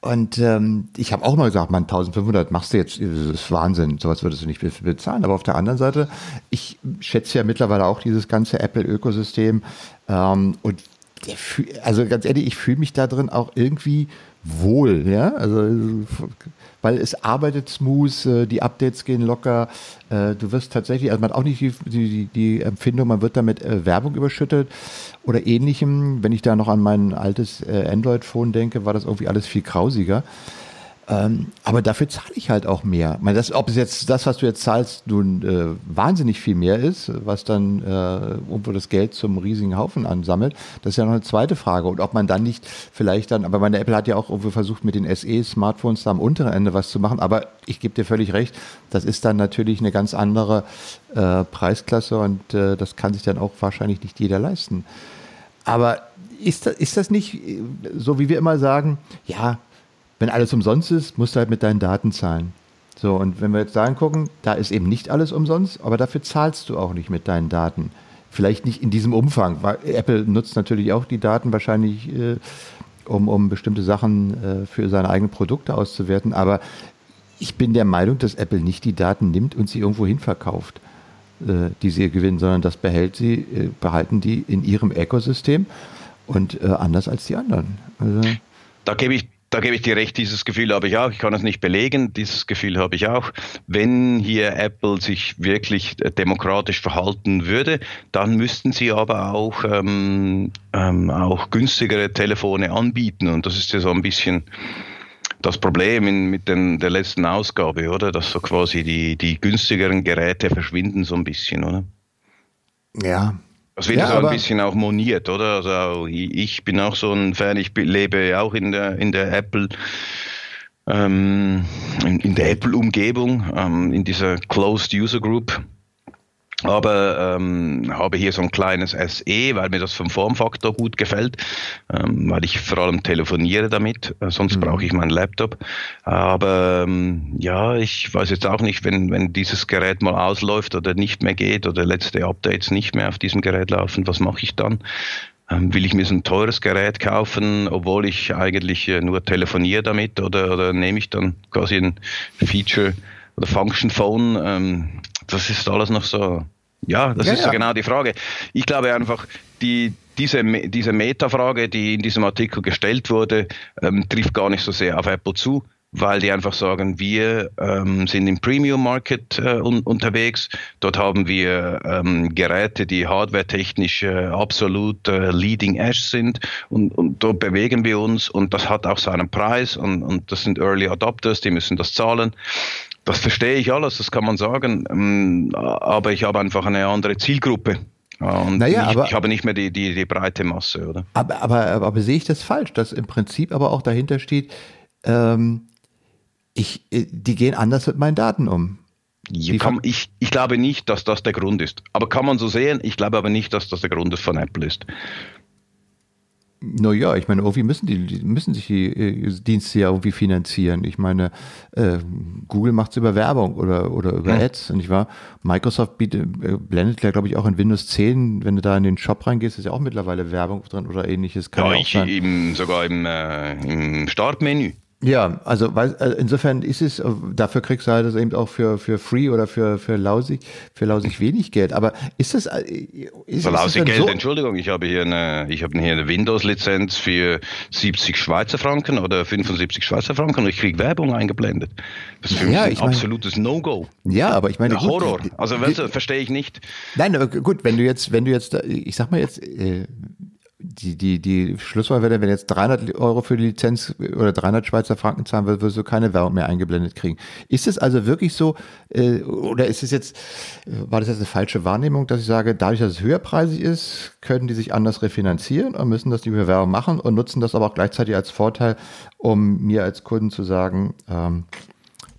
und ähm, ich habe auch mal gesagt, man 1500 machst du jetzt, das ist Wahnsinn, sowas würdest du nicht bezahlen. Aber auf der anderen Seite, ich schätze ja mittlerweile auch dieses ganze Apple-Ökosystem ähm, und also ganz ehrlich, ich fühle mich da drin auch irgendwie wohl, ja, also weil es arbeitet smooth, äh, die Updates gehen locker, äh, du wirst tatsächlich, also man hat auch nicht die, die, die Empfindung, man wird damit äh, Werbung überschüttet oder ähnlichem. Wenn ich da noch an mein altes Android-Phone denke, war das irgendwie alles viel grausiger. Ähm, aber dafür zahle ich halt auch mehr. Ich meine, das, ob es jetzt das, was du jetzt zahlst, nun äh, wahnsinnig viel mehr ist, was dann äh, irgendwo das Geld zum riesigen Haufen ansammelt, das ist ja noch eine zweite Frage. Und ob man dann nicht vielleicht dann, aber meine Apple hat ja auch irgendwie versucht, mit den SE-Smartphones da am unteren Ende was zu machen. Aber ich gebe dir völlig recht, das ist dann natürlich eine ganz andere äh, Preisklasse und äh, das kann sich dann auch wahrscheinlich nicht jeder leisten. Aber ist das, ist das nicht äh, so, wie wir immer sagen, ja, wenn alles umsonst ist, musst du halt mit deinen Daten zahlen. So, und wenn wir jetzt da angucken, da ist eben nicht alles umsonst, aber dafür zahlst du auch nicht mit deinen Daten. Vielleicht nicht in diesem Umfang, weil Apple nutzt natürlich auch die Daten wahrscheinlich, äh, um, um bestimmte Sachen äh, für seine eigenen Produkte auszuwerten. Aber ich bin der Meinung, dass Apple nicht die Daten nimmt und sie irgendwo hin verkauft, äh, die sie gewinnen, sondern das behält sie, äh, behalten die in ihrem Ökosystem und äh, anders als die anderen. Also, da gebe ich da gebe ich dir recht, dieses Gefühl habe ich auch. Ich kann es nicht belegen, dieses Gefühl habe ich auch. Wenn hier Apple sich wirklich äh, demokratisch verhalten würde, dann müssten sie aber auch, ähm, ähm, auch günstigere Telefone anbieten. Und das ist ja so ein bisschen das Problem in, mit den, der letzten Ausgabe, oder? Dass so quasi die, die günstigeren Geräte verschwinden so ein bisschen, oder? Ja, das wird ja, so ein bisschen auch moniert, oder? Also ich bin auch so ein Fan, ich lebe auch in der, in der Apple, ähm, in, der Apple-Umgebung, ähm, in dieser Closed User Group aber ähm, habe hier so ein kleines SE, weil mir das vom Formfaktor gut gefällt, ähm, weil ich vor allem telefoniere damit, äh, sonst mhm. brauche ich meinen Laptop. Aber ähm, ja, ich weiß jetzt auch nicht, wenn, wenn dieses Gerät mal ausläuft oder nicht mehr geht oder letzte Updates nicht mehr auf diesem Gerät laufen, was mache ich dann? Ähm, will ich mir so ein teures Gerät kaufen, obwohl ich eigentlich äh, nur telefoniere damit oder, oder nehme ich dann quasi ein Feature oder Function Phone? Ähm, das ist alles noch so. Ja, das ja, ist so genau die Frage. Ich glaube einfach, die, diese, diese Meta-Frage, die in diesem Artikel gestellt wurde, ähm, trifft gar nicht so sehr auf Apple zu, weil die einfach sagen, wir ähm, sind im Premium-Market äh, un unterwegs. Dort haben wir ähm, Geräte, die hardware-technisch äh, absolut äh, leading edge sind und, und dort bewegen wir uns und das hat auch seinen Preis und, und das sind Early Adopters, die müssen das zahlen. Das verstehe ich alles, das kann man sagen, ähm, aber ich habe einfach eine andere Zielgruppe. Und naja, nicht, aber, ich habe nicht mehr die, die, die breite Masse, oder? Aber, aber, aber, aber sehe ich das falsch, dass im Prinzip aber auch dahinter steht, ähm, ich, äh, die gehen anders mit meinen Daten um. Kann, ich, ich glaube nicht, dass das der Grund ist. Aber kann man so sehen, ich glaube aber nicht, dass das der Grund von Apple ist. Naja, ich meine, irgendwie müssen die, müssen sich die äh, Dienste ja irgendwie finanzieren. Ich meine, äh, Google macht es über Werbung oder, oder über hm. Ads, nicht wahr? Microsoft bietet, äh, blendet ja, glaube ich, auch in Windows 10, wenn du da in den Shop reingehst, ist ja auch mittlerweile Werbung drin oder ähnliches. Kann ja, ja ich, im, sogar im, äh, im Startmenü. Ja, also also insofern ist es, dafür kriegst du halt das eben auch für, für free oder für, für lausig, für lausig wenig Geld. Aber ist das äh, ist, für lausig Geld, so? Entschuldigung, ich habe hier eine, ich habe hier eine Windows-Lizenz für 70 Schweizer Franken oder 75 Schweizer Franken und ich kriege Werbung eingeblendet. Das ist für ja, mich ein absolutes No-Go. Ja, aber ich meine. Gut, Horror. Also weißt du, verstehe ich nicht. Nein, aber gut, wenn du jetzt, wenn du jetzt, ich sag mal jetzt, äh, die, die, die Schlusswahl wäre, wenn jetzt 300 Euro für die Lizenz oder 300 Schweizer Franken zahlen will, wirst du keine Werbung mehr eingeblendet kriegen. Ist es also wirklich so, äh, oder ist es jetzt, war das jetzt eine falsche Wahrnehmung, dass ich sage, dadurch, dass es höherpreisig ist, können die sich anders refinanzieren und müssen das die Werbung machen und nutzen das aber auch gleichzeitig als Vorteil, um mir als Kunden zu sagen, ähm,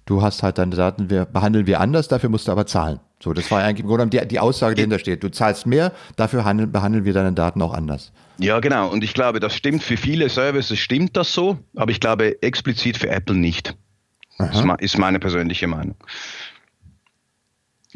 du hast halt deine Daten, wir behandeln wir anders, dafür musst du aber zahlen. So, das war eigentlich im Grunde die, die Aussage, die dahinter steht. Du zahlst mehr, dafür handeln, behandeln wir deine Daten auch anders. Ja, genau. Und ich glaube, das stimmt für viele Services, stimmt das so, aber ich glaube explizit für Apple nicht. Aha. Das ist meine persönliche Meinung.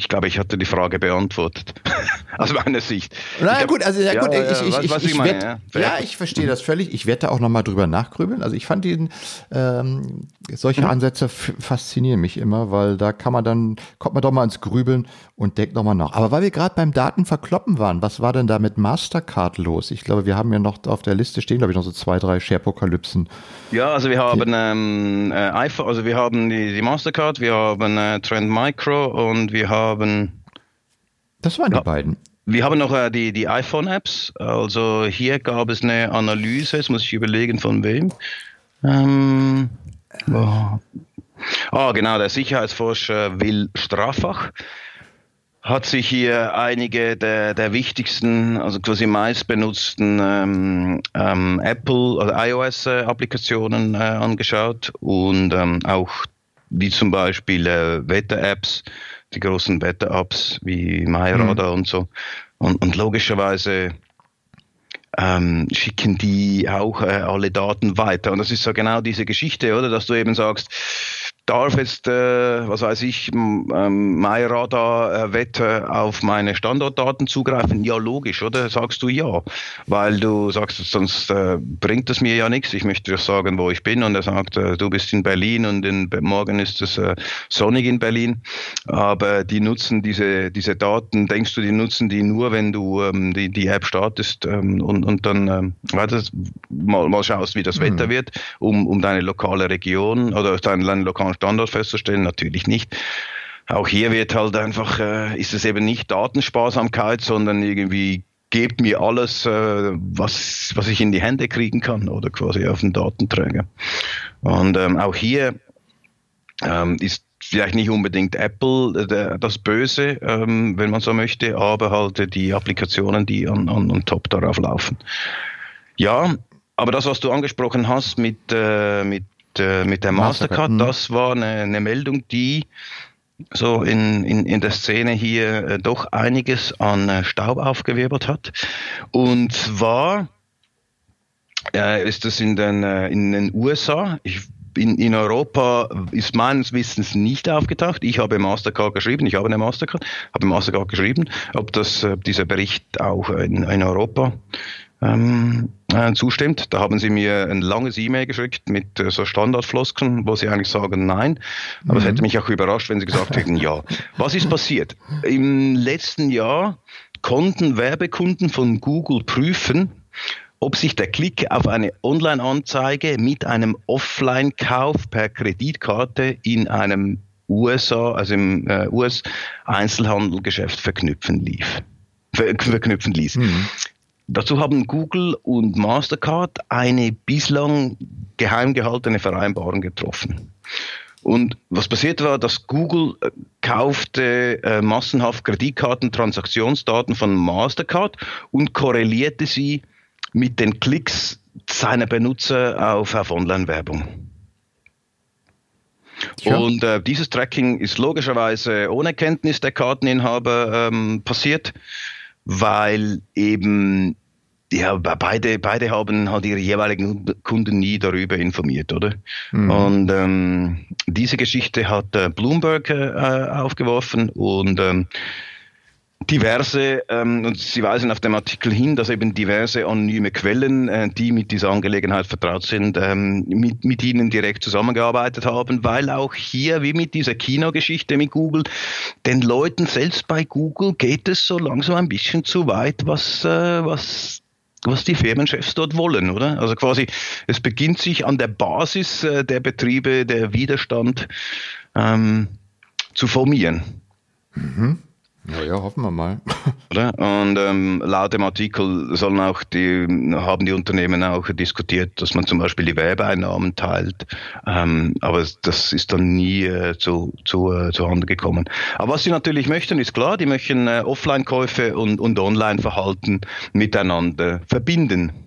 Ich glaube, ich hatte die Frage beantwortet. Aus meiner Sicht. Na ich gut, also ja, gut, ich, ich, was, was ich, ich meine, ja. ja. ich verstehe das völlig. Ich werde da auch nochmal drüber nachgrübeln. Also ich fand den, ähm, solche mhm. Ansätze faszinieren mich immer, weil da kann man dann, kommt man doch mal ins Grübeln und denkt nochmal nach. Aber weil wir gerade beim Datenverkloppen waren, was war denn da mit Mastercard los? Ich glaube, wir haben ja noch auf der Liste stehen, glaube ich, noch so zwei, drei Sharepokalypsen. Ja, also wir haben ähm, äh, iPhone, also wir haben die, die Mastercard, wir haben äh, Trend Micro und wir haben haben. Das waren die beiden. Wir haben noch äh, die, die iPhone-Apps. Also hier gab es eine Analyse, jetzt muss ich überlegen, von wem. Ähm, oh. oh, genau, der Sicherheitsforscher Will Strafach hat sich hier einige der, der wichtigsten, also quasi meist benutzten ähm, ähm, Apple- oder iOS-Applikationen äh, angeschaut und ähm, auch wie zum Beispiel äh, Wetter-Apps die großen Wetter-Apps wie MyRadar mhm. und so. Und, und logischerweise ähm, schicken die auch äh, alle Daten weiter. Und das ist so genau diese Geschichte, oder? Dass du eben sagst, darf jetzt, äh, was weiß ich, ähm, MyRadar-Wette auf meine Standortdaten zugreifen? Ja, logisch, oder? Sagst du ja, weil du sagst, sonst äh, bringt es mir ja nichts. Ich möchte dir sagen, wo ich bin und er sagt, äh, du bist in Berlin und in, morgen ist es äh, sonnig in Berlin. Aber die nutzen diese, diese Daten, denkst du, die nutzen die nur, wenn du ähm, die, die App startest ähm, und, und dann ähm, mal, mal schaust, wie das mhm. Wetter wird, um, um deine lokale Region oder deinen lokalen Standort festzustellen? Natürlich nicht. Auch hier wird halt einfach, äh, ist es eben nicht Datensparsamkeit, sondern irgendwie gebt mir alles, äh, was, was ich in die Hände kriegen kann oder quasi auf den Datenträger. Und ähm, auch hier ähm, ist vielleicht nicht unbedingt Apple äh, der, das Böse, ähm, wenn man so möchte, aber halt die Applikationen, die an, an, an top darauf laufen. Ja, aber das, was du angesprochen hast mit, äh, mit äh, mit der Mastercard, Mastercard. das war eine, eine, Meldung, die so in, in, in der Szene hier äh, doch einiges an äh, Staub aufgewirbelt hat. Und zwar äh, ist das in den, äh, in den USA. Ich in, in Europa ist meines Wissens nicht aufgetaucht. Ich habe Mastercard geschrieben, ich habe eine Mastercard, habe Mastercard geschrieben, ob das, dieser Bericht auch in, in Europa ähm, äh, zustimmt. Da haben sie mir ein langes E-Mail geschickt mit äh, so Standardfloskeln, wo sie eigentlich sagen nein. Aber es mhm. hätte mich auch überrascht, wenn sie gesagt hätten ja. Was ist passiert? Im letzten Jahr konnten Werbekunden von Google prüfen, ob sich der Klick auf eine Online-Anzeige mit einem Offline-Kauf per Kreditkarte in einem USA, also im äh, US-Einzelhandelgeschäft verknüpfen lief. Verknüpfen ließ. Mhm. Dazu haben Google und Mastercard eine bislang geheim gehaltene Vereinbarung getroffen. Und was passiert war, dass Google äh, kaufte äh, massenhaft Kreditkartentransaktionsdaten von Mastercard und korrelierte sie mit den Klicks seiner Benutzer auf, auf Online-Werbung. Und äh, dieses Tracking ist logischerweise ohne Kenntnis der Karteninhaber ähm, passiert weil eben ja, beide, beide haben halt ihre jeweiligen Kunden nie darüber informiert, oder? Mhm. Und ähm, diese Geschichte hat äh, Bloomberg äh, aufgeworfen und ähm, diverse, ähm, und Sie weisen auf dem Artikel hin, dass eben diverse anonyme Quellen, äh, die mit dieser Angelegenheit vertraut sind, ähm, mit, mit Ihnen direkt zusammengearbeitet haben, weil auch hier, wie mit dieser Kinogeschichte mit Google, den Leuten selbst bei Google geht es so langsam ein bisschen zu weit, was, äh, was was die Firmenchefs dort wollen, oder? Also quasi, es beginnt sich an der Basis äh, der Betriebe der Widerstand ähm, zu formieren. Mhm. Ja, ja, hoffen wir mal. Oder? Und ähm, laut dem Artikel sollen auch die, haben die Unternehmen auch diskutiert, dass man zum Beispiel die Werbeeinnahmen teilt. Ähm, aber das ist dann nie äh, zu, zu, äh, zu Hand gekommen. Aber was sie natürlich möchten, ist klar, die möchten äh, Offline-Käufe und, und Online-Verhalten miteinander verbinden.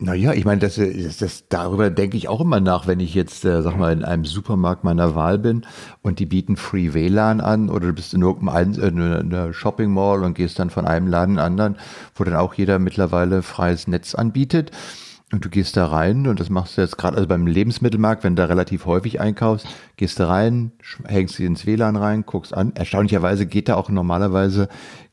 Naja, ich meine, das, das, das, darüber denke ich auch immer nach, wenn ich jetzt, äh, sag mal, in einem Supermarkt meiner Wahl bin und die bieten Free WLAN an oder du bist in irgendeiner Shopping Mall und gehst dann von einem Laden in anderen, wo dann auch jeder mittlerweile freies Netz anbietet. Und du gehst da rein und das machst du jetzt gerade, also beim Lebensmittelmarkt, wenn du da relativ häufig einkaufst, gehst du rein, hängst sie ins WLAN rein, guckst an. Erstaunlicherweise geht da auch normalerweise,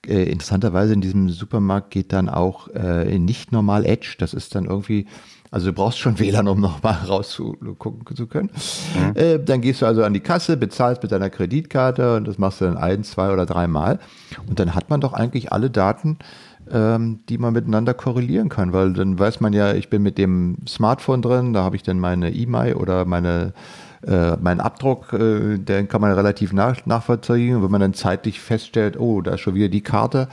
äh, interessanterweise in diesem Supermarkt geht dann auch äh, nicht normal Edge. Das ist dann irgendwie, also du brauchst schon WLAN, um nochmal rauszugucken zu können. Mhm. Äh, dann gehst du also an die Kasse, bezahlst mit deiner Kreditkarte und das machst du dann ein, zwei oder dreimal. Und dann hat man doch eigentlich alle Daten, ähm, die man miteinander korrelieren kann, weil dann weiß man ja, ich bin mit dem Smartphone drin, da habe ich dann meine E-Mail oder meine äh, meinen Abdruck, äh, den kann man relativ nach, nachvollziehen. Und wenn man dann zeitlich feststellt, oh, da ist schon wieder die Karte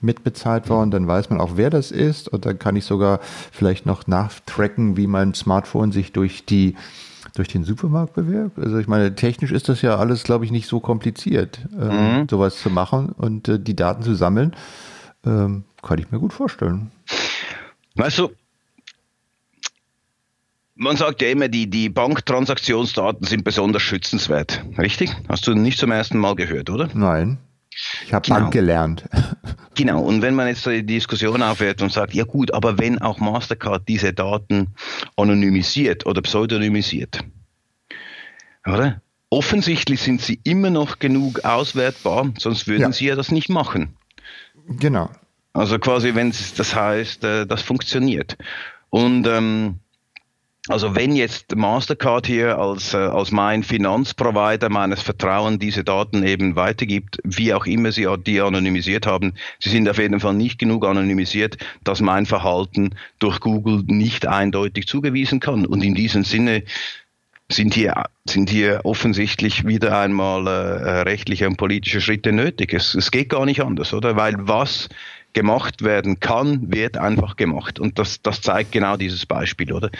mitbezahlt worden, dann weiß man auch, wer das ist und dann kann ich sogar vielleicht noch nachtracken, wie mein Smartphone sich durch die durch den Supermarkt bewirkt. Also ich meine, technisch ist das ja alles, glaube ich, nicht so kompliziert, äh, mhm. sowas zu machen und äh, die Daten zu sammeln. Ähm, kann ich mir gut vorstellen. Weißt du, man sagt ja immer, die, die Banktransaktionsdaten sind besonders schützenswert. Richtig? Hast du nicht zum ersten Mal gehört, oder? Nein. Ich habe genau. Bank gelernt. Genau, und wenn man jetzt die Diskussion aufhört und sagt, ja gut, aber wenn auch Mastercard diese Daten anonymisiert oder pseudonymisiert, oder? Offensichtlich sind sie immer noch genug auswertbar, sonst würden ja. sie ja das nicht machen. Genau. Also quasi, wenn es das heißt, äh, das funktioniert. Und ähm, also wenn jetzt Mastercard hier als, äh, als mein Finanzprovider meines Vertrauens diese Daten eben weitergibt, wie auch immer sie die anonymisiert haben, sie sind auf jeden Fall nicht genug anonymisiert, dass mein Verhalten durch Google nicht eindeutig zugewiesen kann. Und in diesem Sinne sind hier, sind hier offensichtlich wieder einmal äh, rechtliche und politische Schritte nötig. Es, es geht gar nicht anders, oder? Weil was gemacht werden kann, wird einfach gemacht. Und das, das zeigt genau dieses Beispiel, oder?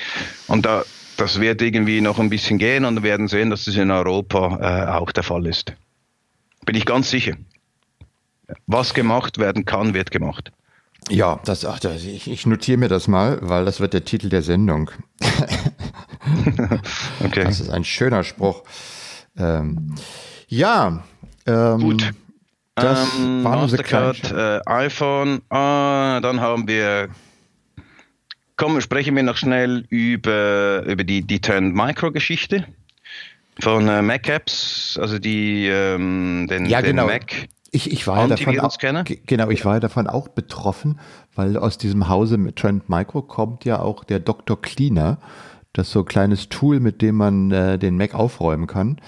Und da, das wird irgendwie noch ein bisschen gehen und wir werden sehen, dass das in Europa äh, auch der Fall ist. Bin ich ganz sicher. Was gemacht werden kann, wird gemacht. Ja, das, ach, das, ich, ich notiere mir das mal, weil das wird der Titel der Sendung. okay. Das ist ein schöner Spruch. Ähm, ja. Ähm, Gut. Das ähm, Mastercard, äh, iPhone, äh, dann haben wir Komm, sprechen wir noch schnell über, über die, die Trend Micro Geschichte von äh, Mac Apps, also die ähm, den, ja, den genau. Mac. Ich, ich war ja davon auch, genau, ich war ja davon auch betroffen, weil aus diesem Hause mit Trend Micro kommt ja auch der Dr. Cleaner, das so ein kleines Tool, mit dem man äh, den Mac aufräumen kann.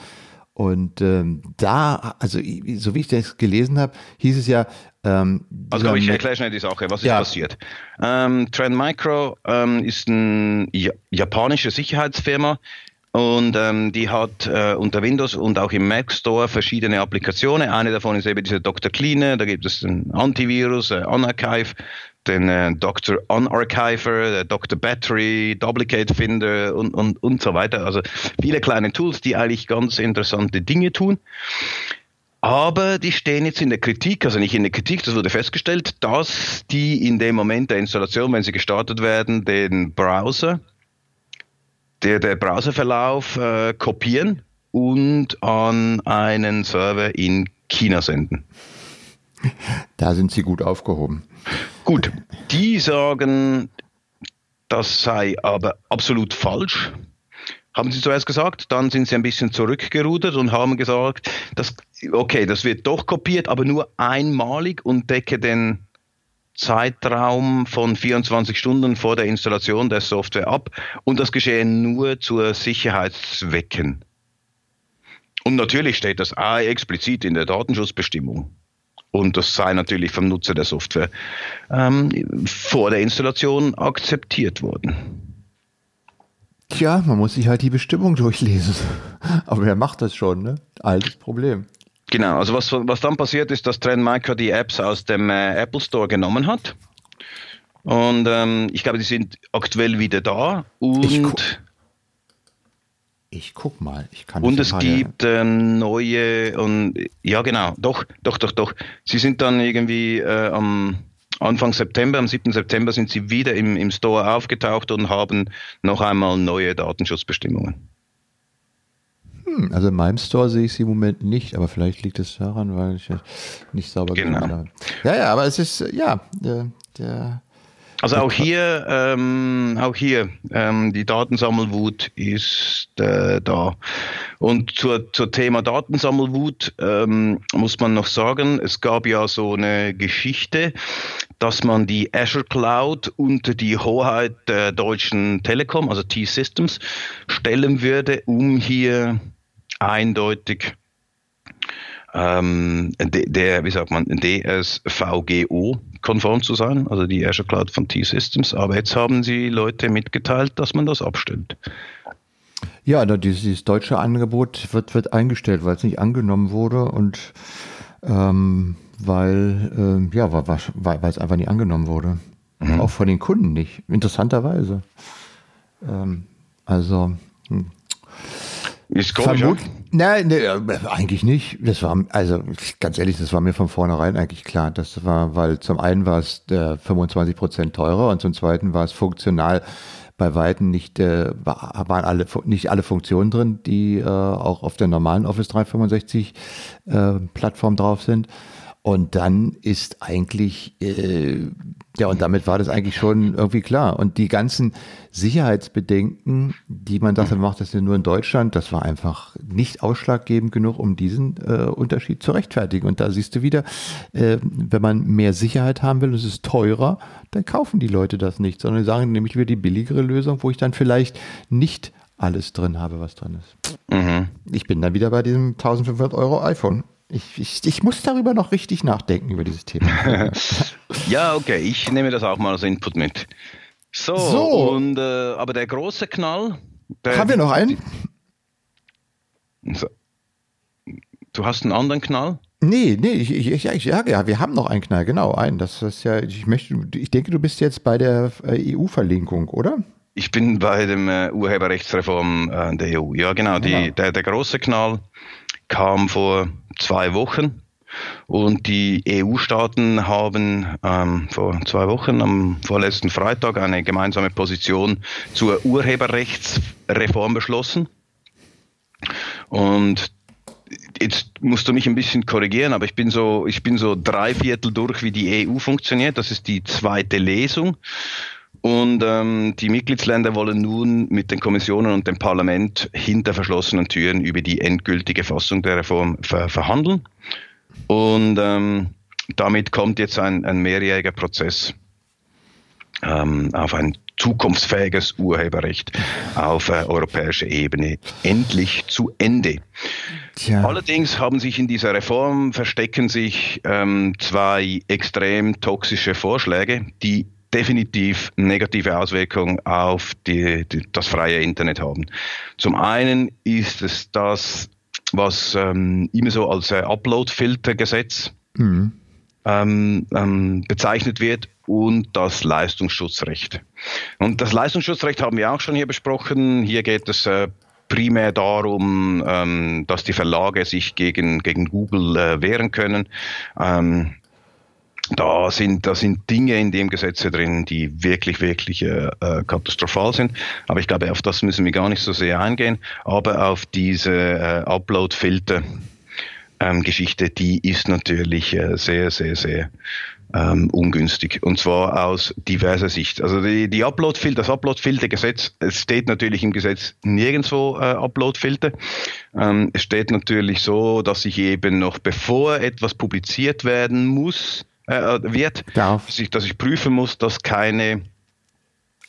Und ähm, da, also so wie ich das gelesen habe, hieß es ja. Ähm, also glaube ich erkläre schnell die Sache. Was ist ja. passiert? Ähm, Trend Micro ähm, ist eine japanische Sicherheitsfirma und ähm, die hat äh, unter Windows und auch im Mac Store verschiedene Applikationen. Eine davon ist eben diese Dr. Cleaner, da gibt es ein Antivirus, äh, Unarchive den äh, Dr. Unarchiver, der Dr. Battery, Duplicate Finder und, und, und so weiter. Also viele kleine Tools, die eigentlich ganz interessante Dinge tun. Aber die stehen jetzt in der Kritik, also nicht in der Kritik, das wurde festgestellt, dass die in dem Moment der Installation, wenn sie gestartet werden, den Browser, der, der Browserverlauf äh, kopieren und an einen Server in China senden. Da sind sie gut aufgehoben. Gut, die sagen, das sei aber absolut falsch. Haben Sie zuerst gesagt, dann sind Sie ein bisschen zurückgerudert und haben gesagt, dass, okay, das wird doch kopiert, aber nur einmalig und decke den Zeitraum von 24 Stunden vor der Installation der Software ab und das geschehe nur zur Sicherheitszwecken. Und natürlich steht das A explizit in der Datenschutzbestimmung. Und das sei natürlich vom Nutzer der Software ähm, vor der Installation akzeptiert worden. Tja, man muss sich halt die Bestimmung durchlesen. Aber wer macht das schon, ne? Altes Problem. Genau, also was, was dann passiert ist, dass Trendmicro die Apps aus dem äh, Apple Store genommen hat. Und ähm, ich glaube, die sind aktuell wieder da. Und ich, gu ich guck mal. Ich kann und es gibt ähm, neue und ja genau, doch, doch, doch, doch. Sie sind dann irgendwie äh, am Anfang September, am 7. September sind sie wieder im, im Store aufgetaucht und haben noch einmal neue Datenschutzbestimmungen. Hm, also in meinem Store sehe ich sie im Moment nicht, aber vielleicht liegt es daran, weil ich nicht sauber genau. habe. Ja, ja, aber es ist, ja, der, der also auch hier, ähm, auch hier, ähm, die Datensammelwut ist äh, da. Und zur, zur Thema Datensammelwut ähm, muss man noch sagen, es gab ja so eine Geschichte, dass man die Azure Cloud unter die Hoheit der deutschen Telekom, also T-Systems, stellen würde, um hier eindeutig ähm, der, wie sagt man, DSVGO konform zu sein, also die Azure Cloud von T-Systems. Aber jetzt haben sie Leute mitgeteilt, dass man das abstellt. Ja, dieses, deutsche Angebot wird, wird eingestellt, weil es nicht angenommen wurde und ähm, weil, äh, ja, weil, weil es einfach nicht angenommen wurde. Mhm. Auch von den Kunden nicht, interessanterweise. Ähm, also, hm. Ist komisch, Vermut Nein, nee, äh, eigentlich nicht. Das war, also ganz ehrlich, das war mir von vornherein eigentlich klar. Das war, weil zum einen war es äh, 25 Prozent teurer und zum zweiten war es funktional bei Weitem nicht, äh, waren alle, nicht alle Funktionen drin, die äh, auch auf der normalen Office 365 äh, Plattform drauf sind. Und dann ist eigentlich, äh, ja, und damit war das eigentlich schon irgendwie klar. Und die ganzen Sicherheitsbedenken, die man dachte, man macht das ja nur in Deutschland, das war einfach nicht ausschlaggebend genug, um diesen äh, Unterschied zu rechtfertigen. Und da siehst du wieder, äh, wenn man mehr Sicherheit haben will und es ist teurer, dann kaufen die Leute das nicht, sondern sagen nämlich wieder die billigere Lösung, wo ich dann vielleicht nicht alles drin habe, was drin ist. Mhm. Ich bin dann wieder bei diesem 1500 Euro iPhone. Ich, ich, ich, muss darüber noch richtig nachdenken, über dieses Thema. ja, okay, ich nehme das auch mal als Input mit. So, so. Und, äh, aber der große Knall. Der, Haben wir noch einen? So. Du hast einen anderen Knall? Nee, nee, ich, ich, ich, ja, ja, wir haben noch einen Knall, genau, einen. Das ist ja, ich möchte, ich denke, du bist jetzt bei der äh, EU-Verlinkung, oder? Ich bin bei dem äh, Urheberrechtsreform äh, der EU. Ja, genau. Die, genau. Der, der große Knall kam vor zwei Wochen. Und die EU-Staaten haben ähm, vor zwei Wochen am vorletzten Freitag eine gemeinsame Position zur Urheberrechtsreform beschlossen. Und jetzt musst du mich ein bisschen korrigieren, aber ich bin so, ich bin so drei Viertel durch, wie die EU funktioniert. Das ist die zweite Lesung. Und ähm, die Mitgliedsländer wollen nun mit den Kommissionen und dem Parlament hinter verschlossenen Türen über die endgültige Fassung der Reform ver verhandeln. Und ähm, damit kommt jetzt ein, ein mehrjähriger Prozess ähm, auf ein zukunftsfähiges Urheberrecht auf äh, europäischer Ebene endlich zu Ende. Tja. Allerdings haben sich in dieser Reform verstecken sich ähm, zwei extrem toxische Vorschläge, die definitiv negative Auswirkungen auf die, die, das freie Internet haben. Zum einen ist es das, was ähm, immer so als äh, Upload-Filter-Gesetz mhm. ähm, ähm, bezeichnet wird und das Leistungsschutzrecht. Und das Leistungsschutzrecht haben wir auch schon hier besprochen. Hier geht es äh, primär darum, ähm, dass die Verlage sich gegen, gegen Google äh, wehren können. Ähm, da sind, da sind Dinge in dem Gesetz drin, die wirklich, wirklich äh, äh, katastrophal sind. Aber ich glaube, auf das müssen wir gar nicht so sehr eingehen. Aber auf diese äh, Upload-Filter, ähm, Geschichte, die ist natürlich äh, sehr, sehr, sehr ähm, ungünstig. Und zwar aus diverser Sicht. Also die, die Upload-Filter, das Upload-Filter-Gesetz, es steht natürlich im Gesetz nirgendwo äh, Upload-Filter. Ähm, es steht natürlich so, dass ich eben noch bevor etwas publiziert werden muss, äh, wird, Darf. Dass, ich, dass ich prüfen muss, dass keine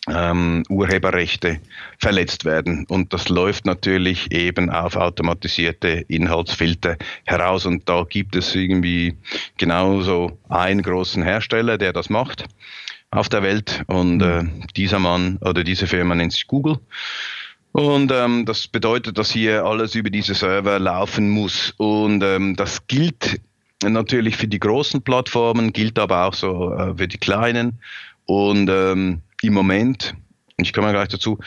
ähm, Urheberrechte verletzt werden. Und das läuft natürlich eben auf automatisierte Inhaltsfilter heraus. Und da gibt es irgendwie genauso einen großen Hersteller, der das macht auf der Welt. Und äh, dieser Mann oder diese Firma nennt sich Google. Und ähm, das bedeutet, dass hier alles über diese Server laufen muss. Und ähm, das gilt natürlich für die großen Plattformen, gilt aber auch so äh, für die kleinen. Und ähm, im Moment, ich komme gleich dazu,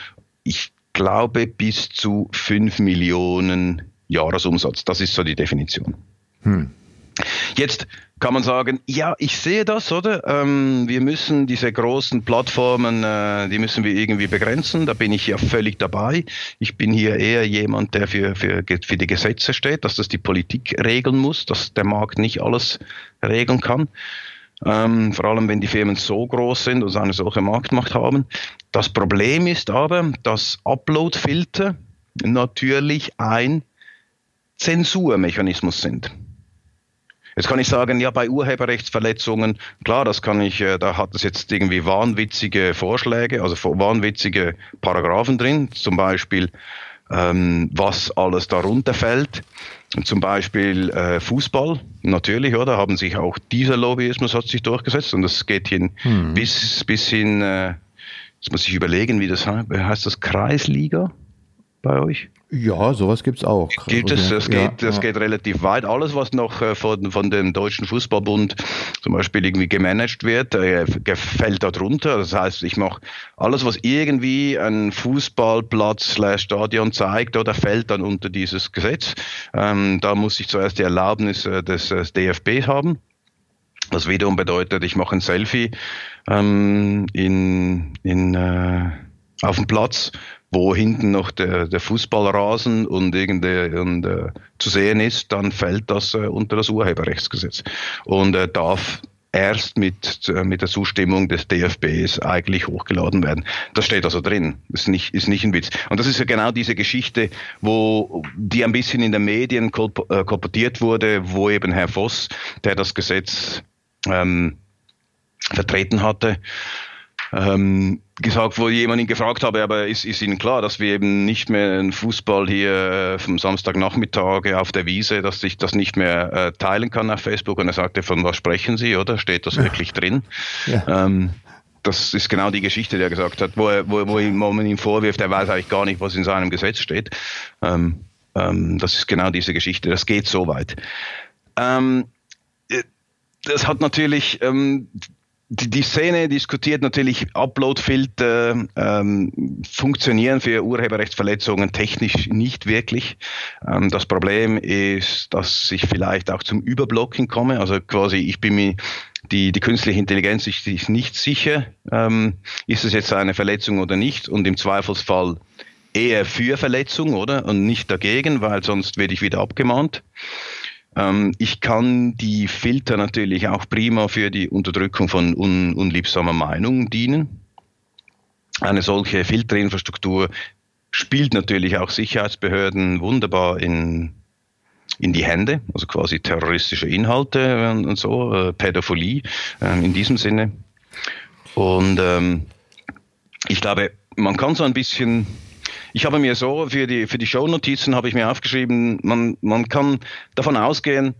ich glaube bis zu 5 Millionen Jahresumsatz. Das ist so die Definition. Hm. Jetzt kann man sagen, ja, ich sehe das, oder? Ähm, wir müssen diese großen Plattformen, äh, die müssen wir irgendwie begrenzen. Da bin ich ja völlig dabei. Ich bin hier eher jemand, der für, für, für die Gesetze steht, dass das die Politik regeln muss, dass der Markt nicht alles regeln kann. Ähm, vor allem, wenn die Firmen so groß sind und eine solche Marktmacht haben. Das Problem ist aber, dass Upload-Filter natürlich ein Zensurmechanismus sind. Jetzt kann ich sagen, ja, bei Urheberrechtsverletzungen, klar, das kann ich, äh, da hat es jetzt irgendwie wahnwitzige Vorschläge, also wahnwitzige Paragraphen drin, zum Beispiel, ähm, was alles darunter fällt. Zum Beispiel äh, Fußball, natürlich, oder? Haben sich auch dieser Lobbyismus hat sich durchgesetzt und das geht hin hm. bis, bis hin, äh, jetzt muss ich überlegen, wie das heißt, heißt das Kreisliga bei euch? Ja, sowas gibt es auch. Gibt es, das, ja, geht, das ja. geht relativ weit. Alles, was noch äh, von, von dem Deutschen Fußballbund zum Beispiel irgendwie gemanagt wird, äh, fällt da drunter. Das heißt, ich mache alles, was irgendwie ein Fußballplatz Stadion zeigt, oder fällt dann unter dieses Gesetz. Ähm, da muss ich zuerst die Erlaubnis äh, des, des DFB haben. Was wiederum bedeutet, ich mache ein Selfie ähm, in, in, äh, auf dem Platz wo hinten noch der, der Fußballrasen und, und äh, zu sehen ist, dann fällt das äh, unter das Urheberrechtsgesetz und äh, darf erst mit, äh, mit der Zustimmung des DFBs eigentlich hochgeladen werden. Das steht also drin. Ist nicht, ist nicht ein Witz. Und das ist ja genau diese Geschichte, wo die ein bisschen in den Medien äh, kolportiert wurde, wo eben Herr Voss, der das Gesetz ähm, vertreten hatte, ähm, gesagt, wo jemand ihn gefragt habe, aber ist, ist Ihnen klar, dass wir eben nicht mehr einen Fußball hier äh, vom Samstagnachmittag auf der Wiese, dass ich das nicht mehr äh, teilen kann auf Facebook? Und er sagte, von was sprechen Sie, oder? Steht das wirklich drin? Ja. Ähm, das ist genau die Geschichte, die er gesagt hat, wo, er, wo, wo, man ihm vorwirft, er weiß eigentlich gar nicht, was in seinem Gesetz steht. Ähm, ähm, das ist genau diese Geschichte, das geht so weit. Ähm, äh, das hat natürlich ähm, die, die Szene diskutiert natürlich, Uploadfilter ähm, funktionieren für Urheberrechtsverletzungen technisch nicht wirklich. Ähm, das Problem ist, dass ich vielleicht auch zum Überblocking komme. Also quasi, ich bin mir die, die künstliche Intelligenz ist, ist nicht sicher, ähm, ist es jetzt eine Verletzung oder nicht und im Zweifelsfall eher für Verletzung, oder? Und nicht dagegen, weil sonst werde ich wieder abgemahnt. Ähm, ich kann die Filter natürlich auch prima für die Unterdrückung von un unliebsamer Meinung dienen. Eine solche Filterinfrastruktur spielt natürlich auch Sicherheitsbehörden wunderbar in, in die Hände, also quasi terroristische Inhalte und so, äh, Pädophilie äh, in diesem Sinne. Und ähm, ich glaube, man kann so ein bisschen ich habe mir so für die, für die Shownotizen habe ich mir aufgeschrieben, man, man kann davon ausgehen,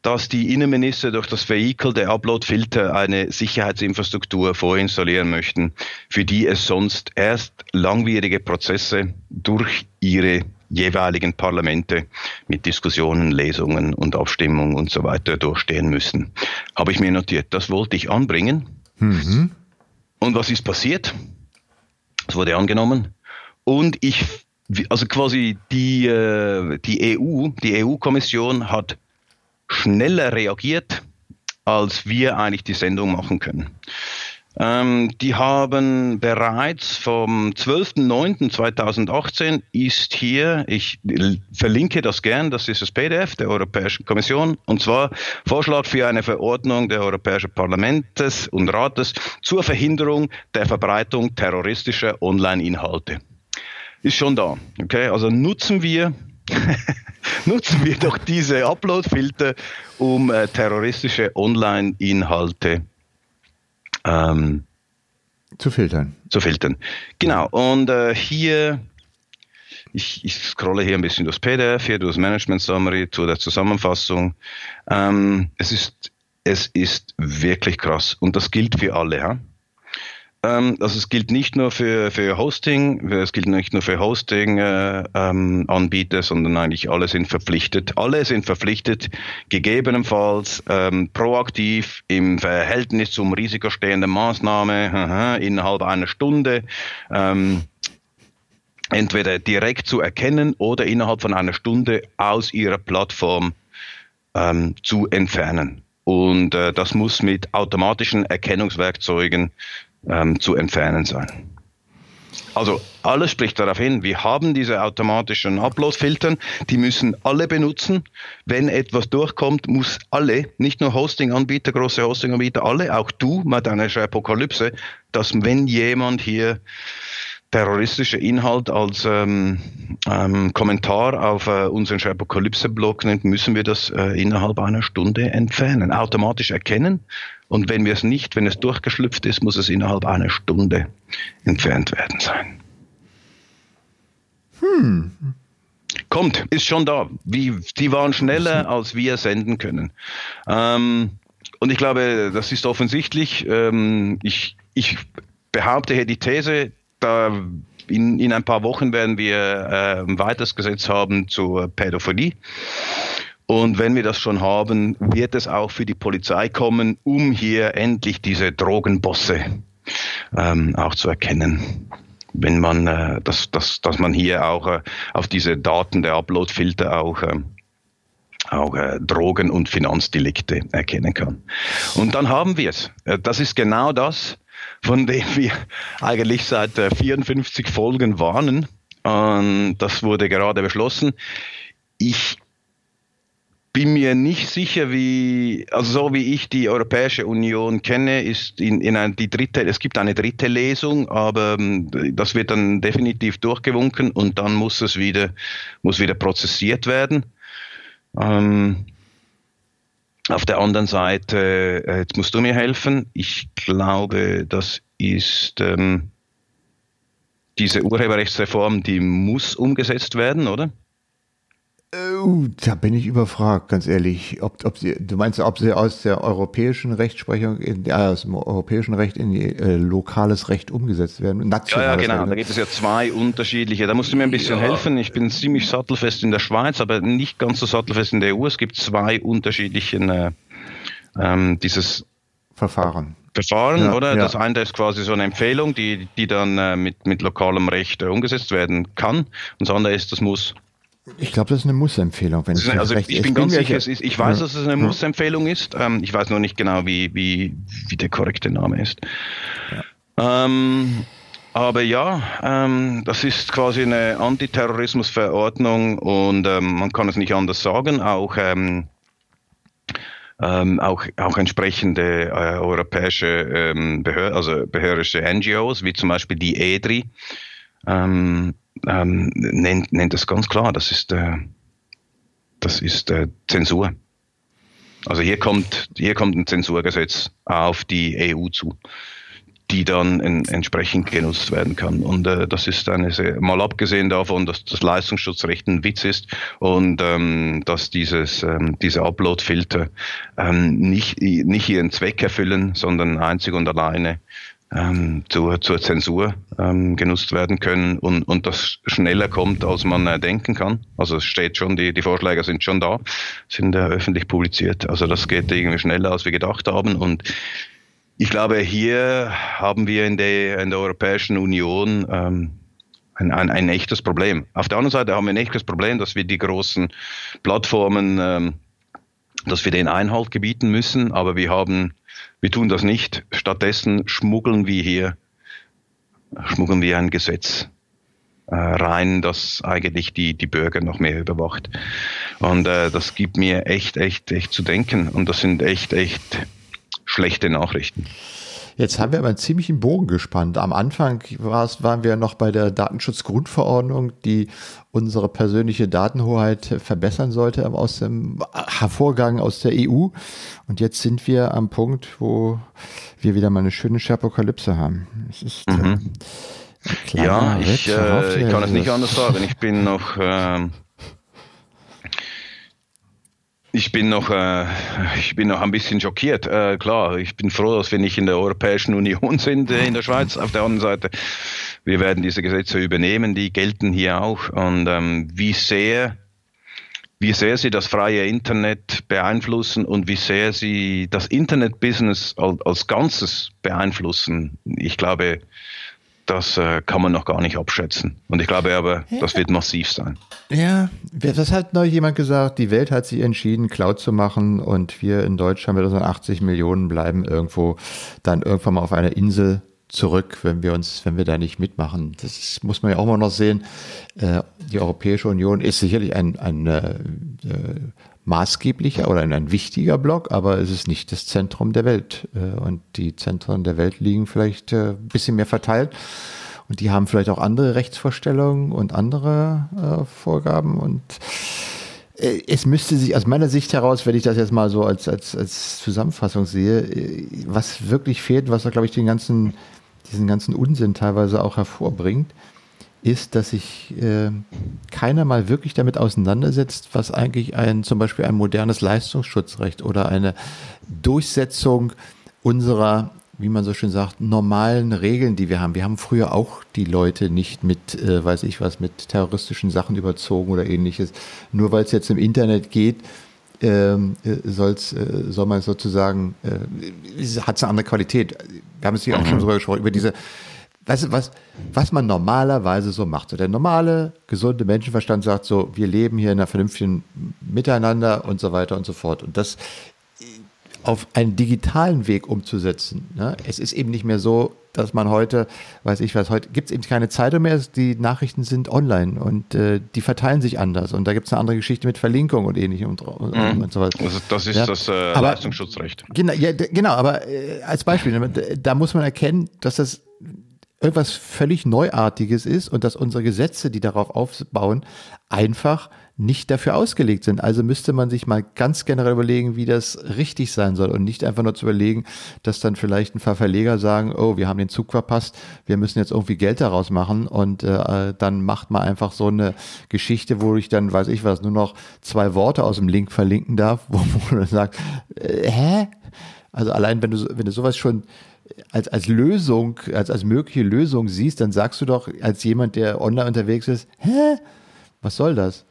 dass die Innenminister durch das Vehikel der Upload-Filter eine Sicherheitsinfrastruktur vorinstallieren möchten, für die es sonst erst langwierige Prozesse durch ihre jeweiligen Parlamente mit Diskussionen, Lesungen und Abstimmungen und so weiter durchstehen müssen. Habe ich mir notiert. Das wollte ich anbringen. Mhm. Und was ist passiert? Es wurde angenommen. Und ich, also quasi die, äh, die EU, die EU-Kommission hat schneller reagiert, als wir eigentlich die Sendung machen können. Ähm, die haben bereits vom 12.09.2018 ist hier, ich verlinke das gern, das ist das PDF der Europäischen Kommission, und zwar Vorschlag für eine Verordnung der Europäischen Parlaments und Rates zur Verhinderung der Verbreitung terroristischer Online-Inhalte. Ist schon da. Okay, also nutzen wir nutzen wir doch diese Upload-Filter, um äh, terroristische Online-Inhalte ähm, zu filtern. Zu filtern. Genau. Und äh, hier, ich, ich scrolle hier ein bisschen durchs PDF, hier durchs Management Summary, zu der Zusammenfassung. Ähm, es ist es ist wirklich krass und das gilt für alle. Ja? Ähm, also es gilt nicht nur für, für Hosting, es gilt nicht nur für Hosting-Anbieter, äh, ähm, sondern eigentlich alle sind verpflichtet. Alle sind verpflichtet, gegebenenfalls ähm, proaktiv im Verhältnis zum Risiko stehenden Maßnahme aha, innerhalb einer Stunde ähm, entweder direkt zu erkennen oder innerhalb von einer Stunde aus ihrer Plattform ähm, zu entfernen. Und äh, das muss mit automatischen Erkennungswerkzeugen ähm, zu entfernen sein. Also alles spricht darauf hin, wir haben diese automatischen Upload-Filtern, die müssen alle benutzen. Wenn etwas durchkommt, muss alle, nicht nur Hosting-Anbieter, große Hosting-Anbieter, alle, auch du mit deiner Apokalypse, dass wenn jemand hier terroristische Inhalt als ähm, ähm, Kommentar auf äh, unseren Apokalypse-Blog nimmt, müssen wir das äh, innerhalb einer Stunde entfernen, automatisch erkennen. Und wenn wir es nicht, wenn es durchgeschlüpft ist, muss es innerhalb einer Stunde entfernt werden sein. Hm. Kommt, ist schon da. Wie, die waren schneller, als wir senden können. Ähm, und ich glaube, das ist offensichtlich. Ähm, ich, ich behaupte hier die These, da in, in ein paar Wochen werden wir äh, ein weiteres Gesetz haben zur Pädophilie. Und wenn wir das schon haben, wird es auch für die Polizei kommen, um hier endlich diese Drogenbosse ähm, auch zu erkennen. Wenn man, äh, dass, dass, dass man hier auch äh, auf diese Daten der Uploadfilter auch äh, auch äh, Drogen- und Finanzdelikte erkennen kann. Und dann haben wir es. Äh, das ist genau das, von dem wir eigentlich seit 54 äh, Folgen warnen. Und das wurde gerade beschlossen. Ich bin mir nicht sicher, wie, also so wie ich die Europäische Union kenne, ist in, in ein, die dritte, es gibt eine dritte Lesung, aber ähm, das wird dann definitiv durchgewunken und dann muss es wieder, muss wieder prozessiert werden. Ähm, auf der anderen Seite, äh, jetzt musst du mir helfen. Ich glaube, das ist ähm, diese Urheberrechtsreform, die muss umgesetzt werden, oder? Oh, da bin ich überfragt, ganz ehrlich. Ob, ob sie, du meinst, ob sie aus der europäischen Rechtsprechung, in, äh, aus dem europäischen Recht in die, äh, lokales Recht umgesetzt werden? Nationales ja, ja, genau. Recht. Da gibt es ja zwei unterschiedliche. Da musst du mir ein bisschen ja. helfen. Ich bin ziemlich sattelfest in der Schweiz, aber nicht ganz so sattelfest in der EU. Es gibt zwei unterschiedliche äh, ähm, dieses Verfahren. Verfahren, ja, oder? Ja. Das eine ist quasi so eine Empfehlung, die, die dann äh, mit, mit lokalem Recht äh, umgesetzt werden kann. Und das andere ist, das muss ich glaube, das ist eine Muss-Empfehlung. Wenn ich also ich bin ganz sicher, ist, ich weiß, dass es eine Muss-Empfehlung ist. Ähm, ich weiß nur nicht genau, wie, wie, wie der korrekte Name ist. Ja. Ähm, aber ja, ähm, das ist quasi eine Antiterrorismusverordnung und ähm, man kann es nicht anders sagen. Auch, ähm, ähm, auch, auch entsprechende äh, europäische ähm, Behör also behördische NGOs, wie zum Beispiel die EDRI, ähm, ähm, nennt, nennt es ganz klar, das ist, äh, das ist äh, Zensur. Also hier kommt, hier kommt ein Zensurgesetz auf die EU zu, die dann in, entsprechend genutzt werden kann. Und äh, das ist eine sehr, mal abgesehen davon, dass das Leistungsschutzrecht ein Witz ist und ähm, dass dieses, ähm, diese Upload-Filter ähm, nicht, nicht ihren Zweck erfüllen, sondern einzig und alleine ähm, zur, zur Zensur ähm, genutzt werden können und, und das schneller kommt, als man äh, denken kann. Also es steht schon, die, die Vorschläge sind schon da, sind äh, öffentlich publiziert. Also das geht irgendwie schneller, als wir gedacht haben. Und ich glaube, hier haben wir in der, in der Europäischen Union ähm, ein, ein, ein echtes Problem. Auf der anderen Seite haben wir ein echtes Problem, dass wir die großen Plattformen ähm, dass wir den Einhalt gebieten müssen, aber wir haben, wir tun das nicht. Stattdessen schmuggeln wir hier, schmuggeln wir ein Gesetz äh, rein, das eigentlich die, die Bürger noch mehr überwacht. Und äh, das gibt mir echt, echt, echt zu denken. Und das sind echt, echt schlechte Nachrichten. Jetzt haben wir aber einen ziemlichen Bogen gespannt. Am Anfang waren wir noch bei der Datenschutzgrundverordnung, die unsere persönliche Datenhoheit verbessern sollte aus dem Hervorgang aus der EU. Und jetzt sind wir am Punkt, wo wir wieder mal eine schöne Scherpokalypse haben. Es ist mhm. äh, ja, ich, äh, ich kann es nicht anders sagen. Ich bin noch äh, ich bin noch, äh, ich bin noch ein bisschen schockiert. Äh, klar, ich bin froh, dass wir nicht in der Europäischen Union sind, äh, in der Schweiz. Auf der anderen Seite, wir werden diese Gesetze übernehmen, die gelten hier auch. Und ähm, wie sehr, wie sehr sie das freie Internet beeinflussen und wie sehr sie das Internet-Business als, als Ganzes beeinflussen, ich glaube, das äh, kann man noch gar nicht abschätzen. Und ich glaube aber, ja. das wird massiv sein. Ja, das hat neu jemand gesagt, die Welt hat sich entschieden, Cloud zu machen und wir in Deutschland mit unseren 80 Millionen bleiben irgendwo dann irgendwann mal auf einer Insel zurück, wenn wir uns, wenn wir da nicht mitmachen. Das muss man ja auch mal noch sehen. Äh, die Europäische Union ist sicherlich ein, ein äh, maßgeblicher oder ein wichtiger Block, aber es ist nicht das Zentrum der Welt. Äh, und die Zentren der Welt liegen vielleicht ein bisschen mehr verteilt. Und die haben vielleicht auch andere Rechtsvorstellungen und andere Vorgaben. Und es müsste sich aus meiner Sicht heraus, wenn ich das jetzt mal so als, als, als Zusammenfassung sehe, was wirklich fehlt, was da, glaube ich, den ganzen diesen ganzen Unsinn teilweise auch hervorbringt, ist, dass sich äh, keiner mal wirklich damit auseinandersetzt, was eigentlich ein zum Beispiel ein modernes Leistungsschutzrecht oder eine Durchsetzung unserer, wie man so schön sagt, normalen Regeln, die wir haben. Wir haben früher auch die Leute nicht mit, äh, weiß ich was, mit terroristischen Sachen überzogen oder ähnliches. Nur weil es jetzt im Internet geht, ähm, äh, soll's, äh, soll man sozusagen, äh, hat es eine andere Qualität. Wir haben es hier mhm. auch schon drüber gesprochen, über diese, weißt du, was, was man normalerweise so macht. So der normale, gesunde Menschenverstand sagt so, wir leben hier in einer vernünftigen Miteinander und so weiter und so fort. Und das auf einen digitalen Weg umzusetzen. Ne? Es ist eben nicht mehr so, dass man heute, weiß ich was, heute gibt es eben keine Zeitung mehr, die Nachrichten sind online und äh, die verteilen sich anders und da gibt es eine andere Geschichte mit Verlinkung und ähnlichem und, und, mhm. und so weiter. Also das ist ja. das äh, aber, Leistungsschutzrecht. Genau, ja, genau aber äh, als Beispiel, ne, da muss man erkennen, dass das irgendwas völlig Neuartiges ist und dass unsere Gesetze, die darauf aufbauen, einfach nicht dafür ausgelegt sind. Also müsste man sich mal ganz generell überlegen, wie das richtig sein soll und nicht einfach nur zu überlegen, dass dann vielleicht ein paar Verleger sagen, oh, wir haben den Zug verpasst, wir müssen jetzt irgendwie Geld daraus machen und äh, dann macht man einfach so eine Geschichte, wo ich dann, weiß ich was, nur noch zwei Worte aus dem Link verlinken darf, wo, man sagt, äh, hä? Also allein wenn du, wenn du sowas schon als, als Lösung, als, als mögliche Lösung siehst, dann sagst du doch als jemand, der online unterwegs ist, hä? Was soll das?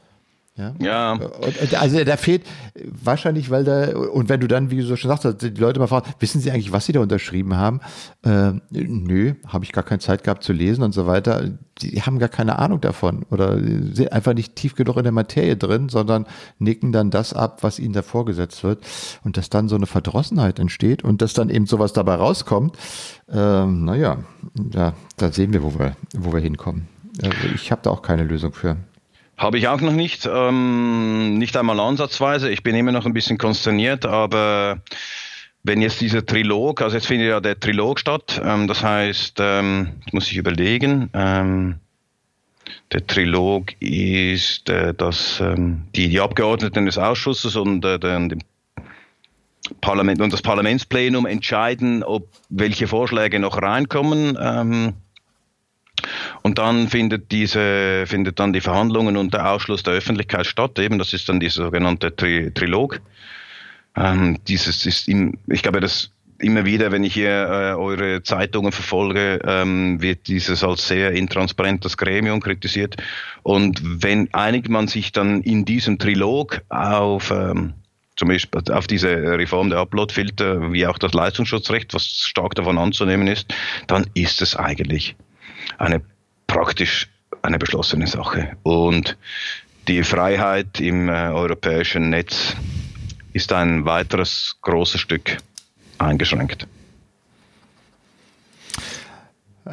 Ja. ja. Und, also da fehlt wahrscheinlich, weil da, und wenn du dann, wie du so schon sagst, die Leute mal fragen, wissen sie eigentlich, was sie da unterschrieben haben? Äh, nö, habe ich gar keine Zeit gehabt zu lesen und so weiter. Die haben gar keine Ahnung davon oder sind einfach nicht tief genug in der Materie drin, sondern nicken dann das ab, was ihnen da vorgesetzt wird. Und dass dann so eine Verdrossenheit entsteht und dass dann eben sowas dabei rauskommt, ähm, naja, ja, da sehen wir, wo wir, wo wir hinkommen. Also ich habe da auch keine Lösung für. Habe ich auch noch nicht, ähm, nicht einmal ansatzweise. Ich bin immer noch ein bisschen konsterniert, aber wenn jetzt dieser Trilog, also jetzt findet ja der Trilog statt, ähm, das heißt, ähm, muss ich überlegen, ähm, der Trilog ist, äh, dass ähm, die, die Abgeordneten des Ausschusses und äh, dem Parlament und das Parlamentsplenum entscheiden, ob welche Vorschläge noch reinkommen. Und dann findet diese, findet dann die Verhandlungen und der Ausschluss der Öffentlichkeit statt. Eben, das ist dann dieser sogenannte Tri Trilog. Ähm, dieses ist, im, ich glaube, das immer wieder, wenn ich hier äh, eure Zeitungen verfolge, ähm, wird dieses als sehr intransparentes Gremium kritisiert. Und wenn einigt man sich dann in diesem Trilog auf ähm, zum Beispiel auf diese Reform der Uploadfilter, wie auch das Leistungsschutzrecht, was stark davon anzunehmen ist, dann ist es eigentlich eine praktisch eine beschlossene Sache. Und die Freiheit im äh, europäischen Netz ist ein weiteres großes Stück eingeschränkt.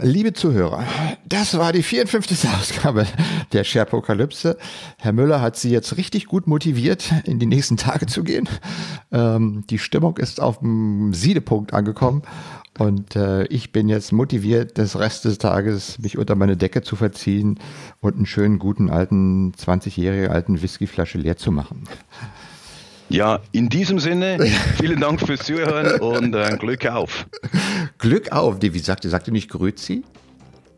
Liebe Zuhörer, das war die 54. Ausgabe der Sherpokalypse. Herr Müller hat Sie jetzt richtig gut motiviert, in die nächsten Tage zu gehen. Ähm, die Stimmung ist auf dem Siedepunkt angekommen und äh, ich bin jetzt motiviert, das Rest des Tages mich unter meine Decke zu verziehen und einen schönen, guten, alten, 20-jährigen alten Whiskyflasche leer zu machen. Ja, in diesem Sinne, vielen Dank fürs Zuhören und äh, Glück auf. Glück auf, wie sagte, sagte nicht Grüezi?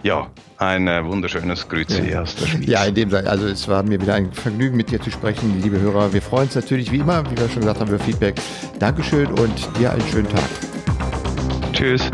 Ja, ein äh, wunderschönes Grüezi ja. aus der Schweiz. Ja, in dem Sinne, also es war mir wieder ein Vergnügen, mit dir zu sprechen, liebe Hörer. Wir freuen uns natürlich wie immer, wie wir schon gesagt haben, über Feedback. Dankeschön und dir einen schönen Tag. Tschüss.